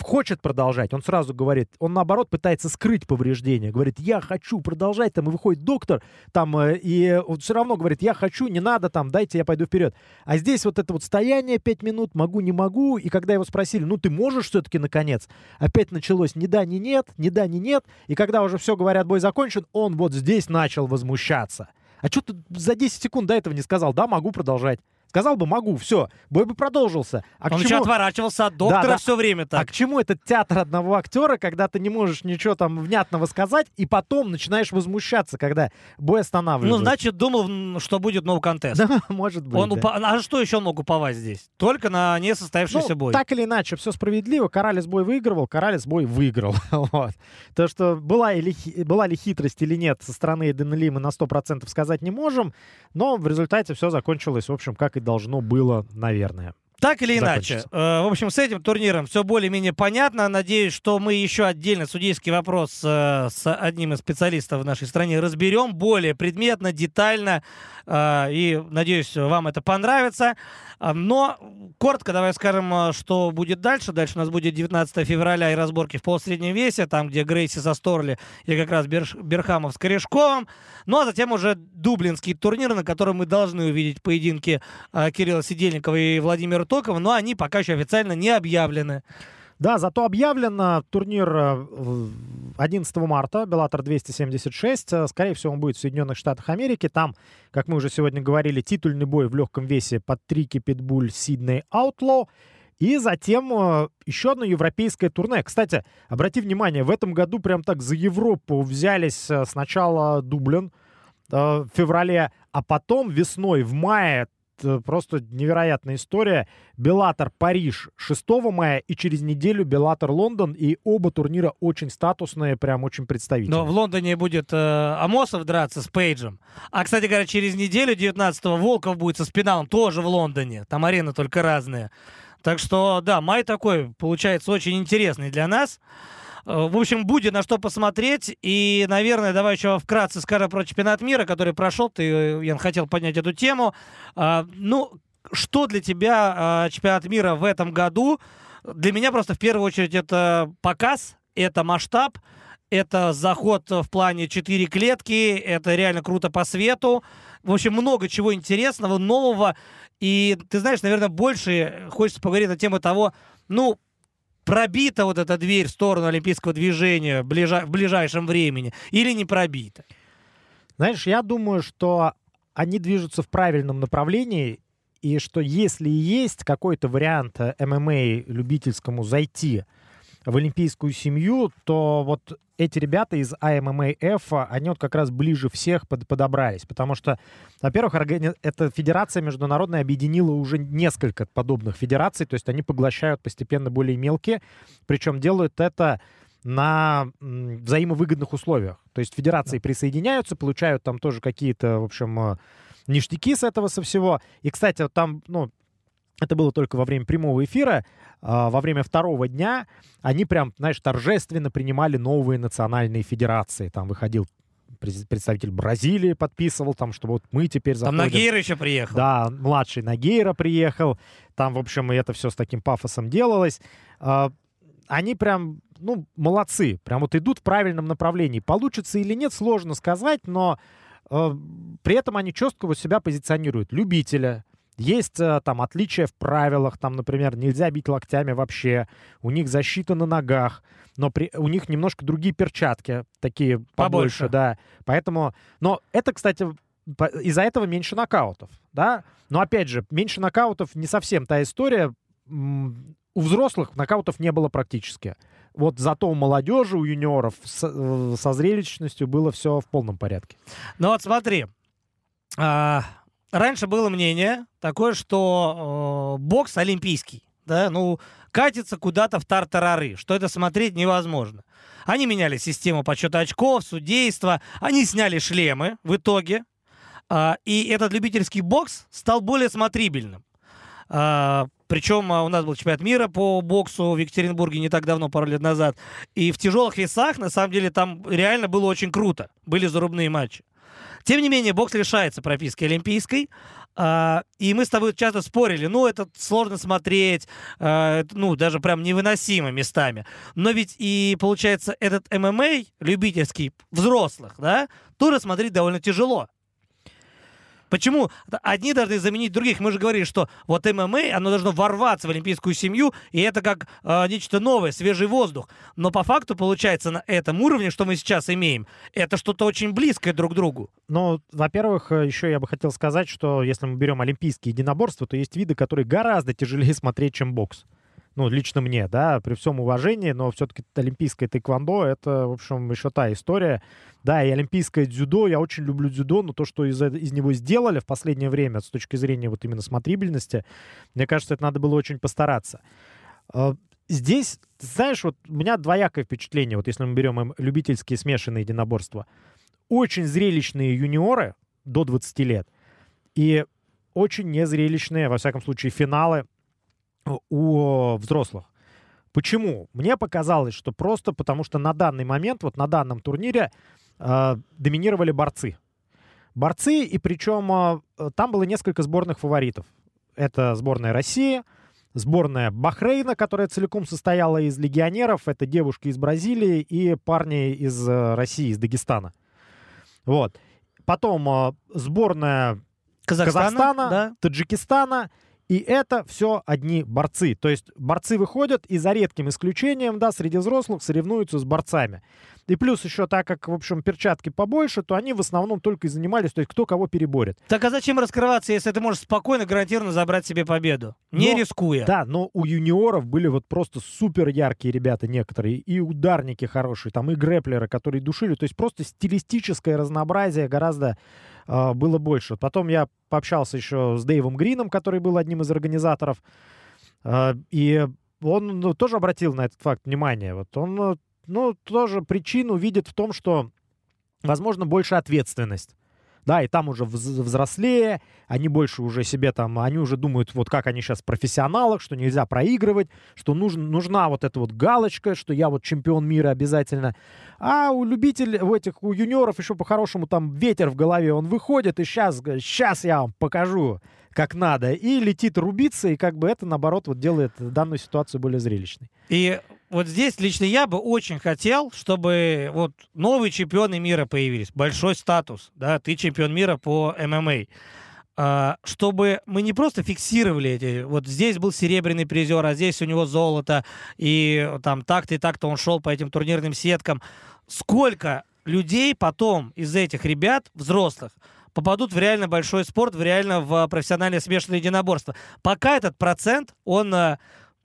хочет продолжать, он сразу говорит, он наоборот пытается скрыть повреждения, говорит, я хочу продолжать, там и выходит доктор, там, э, и он все равно говорит, я хочу, не надо, там, дайте я пойду вперед. А здесь вот это вот стояние пять минут, могу, не могу, и когда его спросили, ну ты можешь все-таки наконец, опять началось ни да, ни нет, ни да, ни нет, и когда уже все говорят, бой закончен, он вот здесь начал возмущаться. А что ты за 10 секунд до этого не сказал? Да, могу продолжать. Сказал бы, могу, все, бой бы продолжился. А Он чему... еще отворачивался от доктора да, да. все время так. А к чему этот театр одного актера, когда ты не можешь ничего там внятного сказать, и потом начинаешь возмущаться, когда бой останавливается? Ну, значит, думал, что будет новый контест. Да, может быть. Он да. упа... А что еще он мог уповать здесь? Только на несостоявшийся ну, бой. Так или иначе, все справедливо. Коралес бой выигрывал, Коралес бой выиграл. вот. То, что была, или, была ли хитрость или нет со стороны Эдена мы на 100% сказать не можем, но в результате все закончилось, в общем, как и должно было, наверное. Так или иначе, э, в общем, с этим турниром все более-менее понятно. Надеюсь, что мы еще отдельно судейский вопрос э, с одним из специалистов в нашей стране разберем более предметно, детально. Э, и надеюсь, вам это понравится. Но коротко давай скажем, э, что будет дальше. Дальше у нас будет 19 февраля и разборки в полусреднем весе, там, где Грейси со Сторли и как раз Берш... Берхамов с Корешковым. Ну, а затем уже дублинский турнир, на котором мы должны увидеть поединки э, Кирилла Сидельникова и Владимира Токова, но они пока еще официально не объявлены. Да, зато объявлен турнир 11 э, марта, Беллатор 276. Э, скорее всего, он будет в Соединенных Штатах Америки. Там, как мы уже сегодня говорили, титульный бой в легком весе под Трики Питбуль Сидней Аутло. И затем э, еще одно европейское турне. Кстати, обрати внимание, в этом году прям так за Европу взялись сначала Дублин в феврале, а потом весной, в мае Э, просто невероятная история. Беллатор Париж 6 мая и через неделю Беллатор Лондон. И оба турнира очень статусные, прям очень представительные. Но в Лондоне будет э, Амосов драться с Пейджем. А, кстати говоря, через неделю 19-го Волков будет со Спиналом тоже в Лондоне. Там арены только разные. Так что, да, май такой получается очень интересный для нас. Э, в общем, будет на что посмотреть. И, наверное, давай еще вкратце скажем про чемпионат мира, который прошел. Ты, э, Ян, хотел поднять эту тему. А, ну, что для тебя а, чемпионат мира в этом году? Для меня просто в первую очередь это показ, это масштаб, это заход в плане 4 клетки, это реально круто по свету. В общем, много чего интересного, нового. И ты знаешь, наверное, больше хочется поговорить на тему того, ну, пробита вот эта дверь в сторону олимпийского движения в, ближа... в ближайшем времени или не пробита? Знаешь, я думаю, что они движутся в правильном направлении, и что если есть какой-то вариант э, ММА любительскому зайти в олимпийскую семью, то вот эти ребята из АММАФ, они вот как раз ближе всех под, подобрались. Потому что, во-первых, органи... эта федерация международная объединила уже несколько подобных федераций, то есть они поглощают постепенно более мелкие, причем делают это на взаимовыгодных условиях. То есть федерации присоединяются, получают там тоже какие-то, в общем, э, ништяки с этого со всего. И, кстати, вот там, ну, это было только во время прямого эфира. А, во время второго дня они прям, знаешь, торжественно принимали новые национальные федерации. Там выходил представитель Бразилии, подписывал там, что вот мы теперь заходим. Там Нагейра еще приехал. Да, младший Нагейра приехал. Там, в общем, и это все с таким пафосом делалось. А, они прям, ну, молодцы. Прям вот идут в правильном направлении. Получится или нет, сложно сказать, но а, при этом они четко вот себя позиционируют. Любителя, есть э, там отличия в правилах, там, например, нельзя бить локтями вообще, у них защита на ногах, но при, у них немножко другие перчатки, такие побольше, побольше, да. Поэтому, но это, кстати, из-за этого меньше нокаутов, да. Но опять же, меньше нокаутов не совсем та история. У взрослых нокаутов не было практически. Вот зато у молодежи, у юниоров со, э, со зрелищностью было все в полном порядке. Ну вот смотри, а, раньше было мнение такое, что э, бокс олимпийский, да, ну, катится куда-то в тартарары, что это смотреть невозможно. Они меняли систему подсчета очков, судейства, они сняли шлемы в итоге, э, и этот любительский бокс стал более смотрибельным. Э, причем а, у нас был чемпионат мира по боксу в Екатеринбурге не так давно, пару лет назад. И в тяжелых весах, на самом деле, там реально было очень круто. Были зарубные матчи. Тем не менее, бокс лишается прописки олимпийской. Uh, и мы с тобой часто спорили, ну, это сложно смотреть, uh, ну, даже прям невыносимо местами. Но ведь и, получается, этот ММА любительский, взрослых, да, тоже смотреть довольно тяжело. Почему одни должны заменить других? Мы же говорили, что вот ММА, оно должно ворваться в олимпийскую семью, и это как э, нечто новое, свежий воздух. Но по факту получается на этом уровне, что мы сейчас имеем, это что-то очень близкое друг к другу. Ну, во-первых, э, еще я бы хотел сказать, что если мы берем олимпийские единоборства, то есть виды, которые гораздо тяжелее смотреть, чем бокс ну, лично мне, да, при всем уважении, но все-таки олимпийское тэквондо — это, в общем, еще та история. Да, и олимпийское дзюдо, я очень люблю дзюдо, но то, что из, из него сделали в последнее время с точки зрения вот именно смотрибельности, мне кажется, это надо было очень постараться. А, здесь, знаешь, вот у меня двоякое впечатление, вот если мы берем любительские смешанные единоборства. Очень зрелищные юниоры до 20 лет и очень незрелищные, во всяком случае, финалы у взрослых. Почему? Мне показалось, что просто потому, что на данный момент, вот на данном турнире э, доминировали борцы. Борцы, и причем э, там было несколько сборных фаворитов. Это сборная России, сборная Бахрейна, которая целиком состояла из легионеров, это девушки из Бразилии и парни из э, России, из Дагестана. Вот. Потом э, сборная Казахстана, Казахстана да? Таджикистана и это все одни борцы. То есть борцы выходят и за редким исключением, да, среди взрослых соревнуются с борцами. И плюс еще, так как, в общем, перчатки побольше, то они в основном только и занимались, то есть кто кого переборет. Так а зачем раскрываться, если ты можешь спокойно, гарантированно забрать себе победу, не но, рискуя? Да, но у юниоров были вот просто супер яркие ребята некоторые, и ударники хорошие, там и грэплеры, которые душили, то есть просто стилистическое разнообразие гораздо э, было больше. Потом я пообщался еще с Дэйвом Грином, который был одним из организаторов, э, и он ну, тоже обратил на этот факт внимание. Вот он ну, тоже причину видит в том, что, возможно, больше ответственность. Да, и там уже взрослее, они больше уже себе там, они уже думают, вот как они сейчас в профессионалах, что нельзя проигрывать, что нужен, нужна вот эта вот галочка, что я вот чемпион мира обязательно. А у любителей, у этих, у юниоров еще по-хорошему там ветер в голове, он выходит и сейчас, сейчас я вам покажу, как надо, и летит рубиться, и как бы это, наоборот, вот делает данную ситуацию более зрелищной. И вот здесь лично я бы очень хотел, чтобы вот новые чемпионы мира появились, большой статус, да, ты чемпион мира по ММА. а, чтобы мы не просто фиксировали эти, вот здесь был серебряный призер, а здесь у него золото, и там так-то и так-то он шел по этим турнирным сеткам. Сколько людей потом из этих ребят, взрослых, попадут в реально большой спорт, в реально в профессиональное смешанное единоборство. Пока этот процент, он а,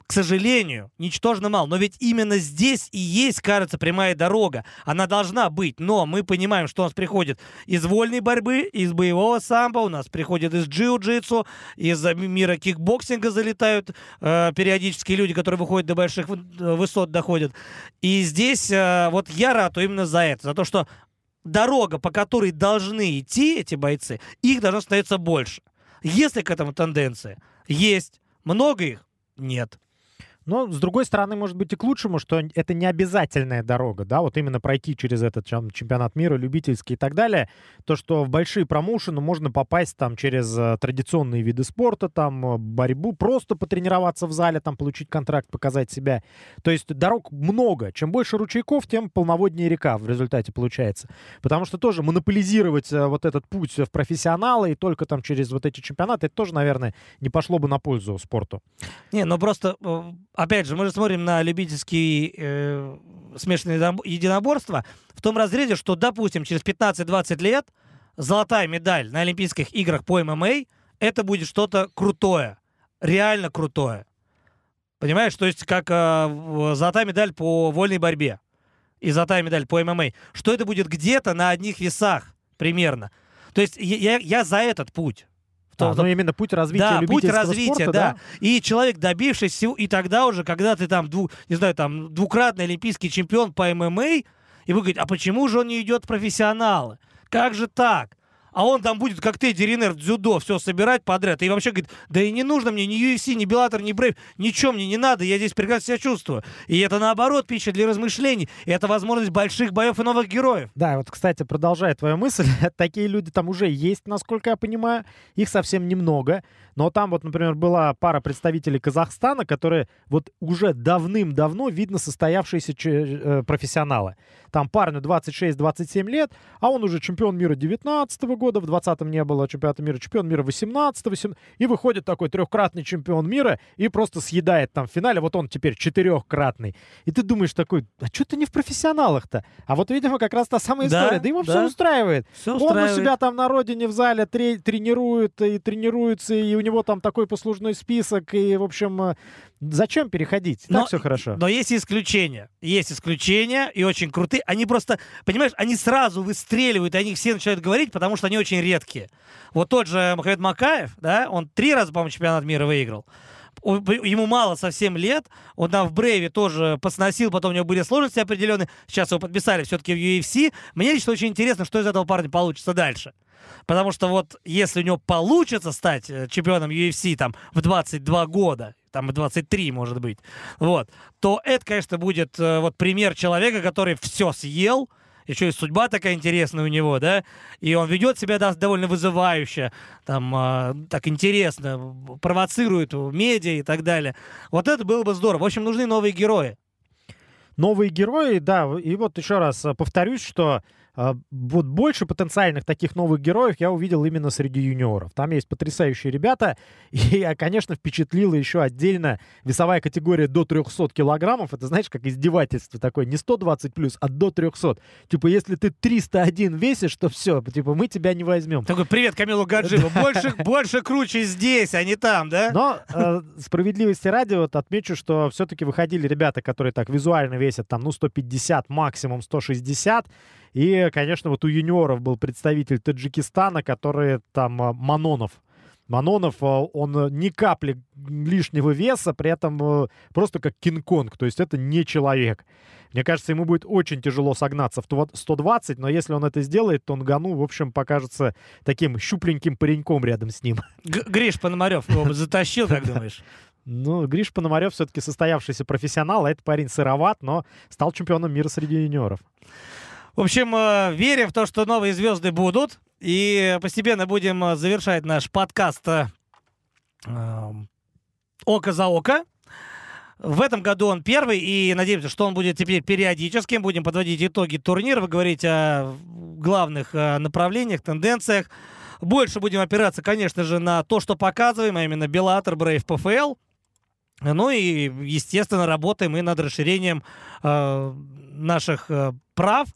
к сожалению, ничтожно мало. Но ведь именно здесь и есть, кажется, прямая дорога. Она должна быть. Но мы понимаем, что у нас приходит из вольной борьбы, из боевого самбо, у нас приходит из джиу-джитсу, из мира кикбоксинга залетают э, периодически люди, которые выходят до больших высот, доходят. И здесь э, вот я рад именно за это, за то, что дорога, по которой должны идти эти бойцы, их должно становиться больше. Если к этому тенденция есть, много их? Нет. Но, с другой стороны, может быть и к лучшему, что это не обязательная дорога, да, вот именно пройти через этот чемпионат мира, любительский и так далее. То, что в большие промоушены можно попасть там через э, традиционные виды спорта, там, э, борьбу, просто потренироваться в зале, там, получить контракт, показать себя. То есть дорог много. Чем больше ручейков, тем полноводнее река в результате получается. Потому что тоже монополизировать э, вот этот путь в профессионалы и только там через вот эти чемпионаты, это тоже, наверное, не пошло бы на пользу спорту. Не, ну просто опять же, мы же смотрим на любительские э, смешанные единоборства в том разрезе, что, допустим, через 15-20 лет золотая медаль на Олимпийских играх по ММА это будет что-то крутое, реально крутое. Понимаешь, то есть как э, золотая медаль по вольной борьбе и золотая медаль по ММА, что это будет где-то на одних весах примерно. То есть я, я за этот путь. А, ну именно путь развития да, путь развития, спорта, да. да. И человек, добившись всего, и тогда уже, когда ты там, дву, не знаю, там, двукратный олимпийский чемпион по ММА, и вы говорите, а почему же он не идет в профессионалы? Как же так? А он там будет, как ты, Деринер, дзюдо, все собирать подряд. И вообще говорит, да и не нужно мне ни UFC, ни Беллатор, ни Брейв, ничего мне не надо, я здесь прекрасно себя чувствую. И это, наоборот, пища для размышлений. И это возможность больших боев и новых героев. Да, вот, кстати, продолжая твою мысль, такие люди там уже есть, насколько я понимаю. Их совсем немного. Но там вот, например, была пара представителей Казахстана, которые вот уже давным-давно видно состоявшиеся э, профессионалы. Там парню 26-27 лет, а он уже чемпион мира 19 -го года, в 20-м не было чемпионата мира, чемпион мира 18 18 и выходит такой трехкратный чемпион мира и просто съедает там в финале, вот он теперь четырехкратный. И ты думаешь такой, а что ты не в профессионалах-то? А вот, видимо, как раз та самая история. Да, да ему да. все устраивает. Все устраивает. Он у себя там на родине в зале тре- тренирует и тренируется, и у него там такой послужной список, и, в общем, э, Зачем переходить? Так но, все хорошо. Но есть исключения. Есть исключения, и очень крутые. Они просто, понимаешь, они сразу выстреливают, и они все начинают говорить, потому что они очень редкие. Вот тот же Махамед Макаев, да, он три раза, по-моему, чемпионат мира выиграл. Ему мало совсем лет. Он там в Брейве тоже посносил, потом у него были сложности определенные. Сейчас его подписали все-таки в UFC. Мне лично очень интересно, что из этого парня получится дальше. Потому что вот если у него получится стать э, чемпионом UFC там в 22 года, там и 23, может быть, вот, то это, конечно, будет э, вот пример человека, который все съел, еще и судьба такая интересная у него, да, и он ведет себя да, довольно вызывающе, там, э, так интересно, провоцирует медиа и так далее. Вот это было бы здорово. В общем, нужны новые герои. Новые герои, да, и вот еще раз э, повторюсь, что а, вот больше потенциальных таких новых героев я увидел именно среди юниоров. Там есть потрясающие ребята. И, конечно, впечатлила еще отдельно весовая категория до 300 килограммов. Это, знаешь, как издевательство такое. Не 120 плюс, а до 300. Типа, если ты 301 весишь, то все, типа, мы тебя не возьмем. Такой, привет, Камилу Гаджиеву. Больше, больше круче здесь, а не там, да? Но э, справедливости ради вот отмечу, что все-таки выходили ребята, которые так визуально весят там, ну, 150, максимум 160. И, конечно, вот у юниоров был представитель Таджикистана, который там а, Манонов. Манонов, а, он ни капли лишнего веса, при этом а, просто как Кинг-Конг, то есть это не человек. Мне кажется, ему будет очень тяжело согнаться в 120, но если он это сделает, то он Гану, в общем, покажется таким щупленьким пареньком рядом с ним. Г Гриш Пономарев его затащил, как думаешь? Ну, Гриш Пономарев все-таки состоявшийся профессионал, а этот парень сыроват, но стал чемпионом мира среди юниоров. В общем, э, верим в то, что новые звезды будут. И постепенно будем э, завершать наш подкаст э, эм, «Око за око». В этом году он первый, и надеемся, что он будет теперь периодическим. Будем подводить итоги турнира, говорить о главных направлениях, тенденциях. больше будем опираться, конечно же, на то, что показываем, а именно Беллатор, Брейв, ПФЛ. Ну и, естественно, работаем и над расширением э, наших э, прав.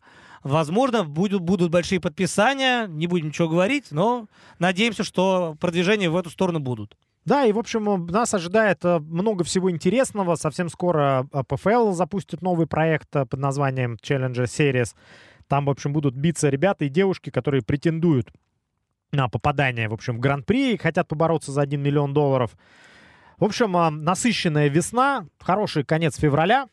Возможно, будут, будут большие подписания, не будем ничего говорить, но надеемся, что продвижения в эту сторону будут. Да, и, в общем, нас ожидает э, много всего интересного. Совсем скоро э, ПФЛ запустит новый проект э, под названием Challenger Series. Там, в общем, будут биться ребята и девушки, которые претендуют на попадание, в общем, в Гран-при и хотят побороться за 1 миллион долларов. В общем, насыщенная весна, хороший конец февраля.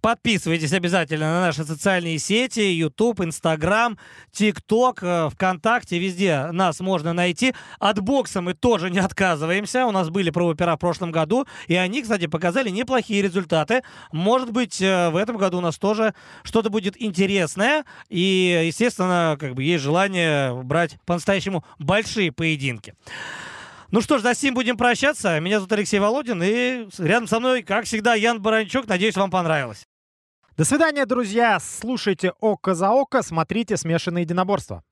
Подписывайтесь обязательно на наши социальные сети, YouTube, Instagram, TikTok, ВКонтакте, везде нас можно найти. От бокса мы тоже не отказываемся. У нас были пробопера в прошлом году, и они, кстати, показали неплохие результаты. Может быть, э, в этом году у нас тоже что-то будет интересное, и, естественно, как бы есть желание брать по-настоящему большие поединки. Ну что ж, за сим будем прощаться. Меня зовут Алексей Володин, и рядом со мной, как всегда, Ян Баранчук. Надеюсь, вам понравилось. До свидания, друзья. Слушайте «Око за око», смотрите «Смешанные единоборства».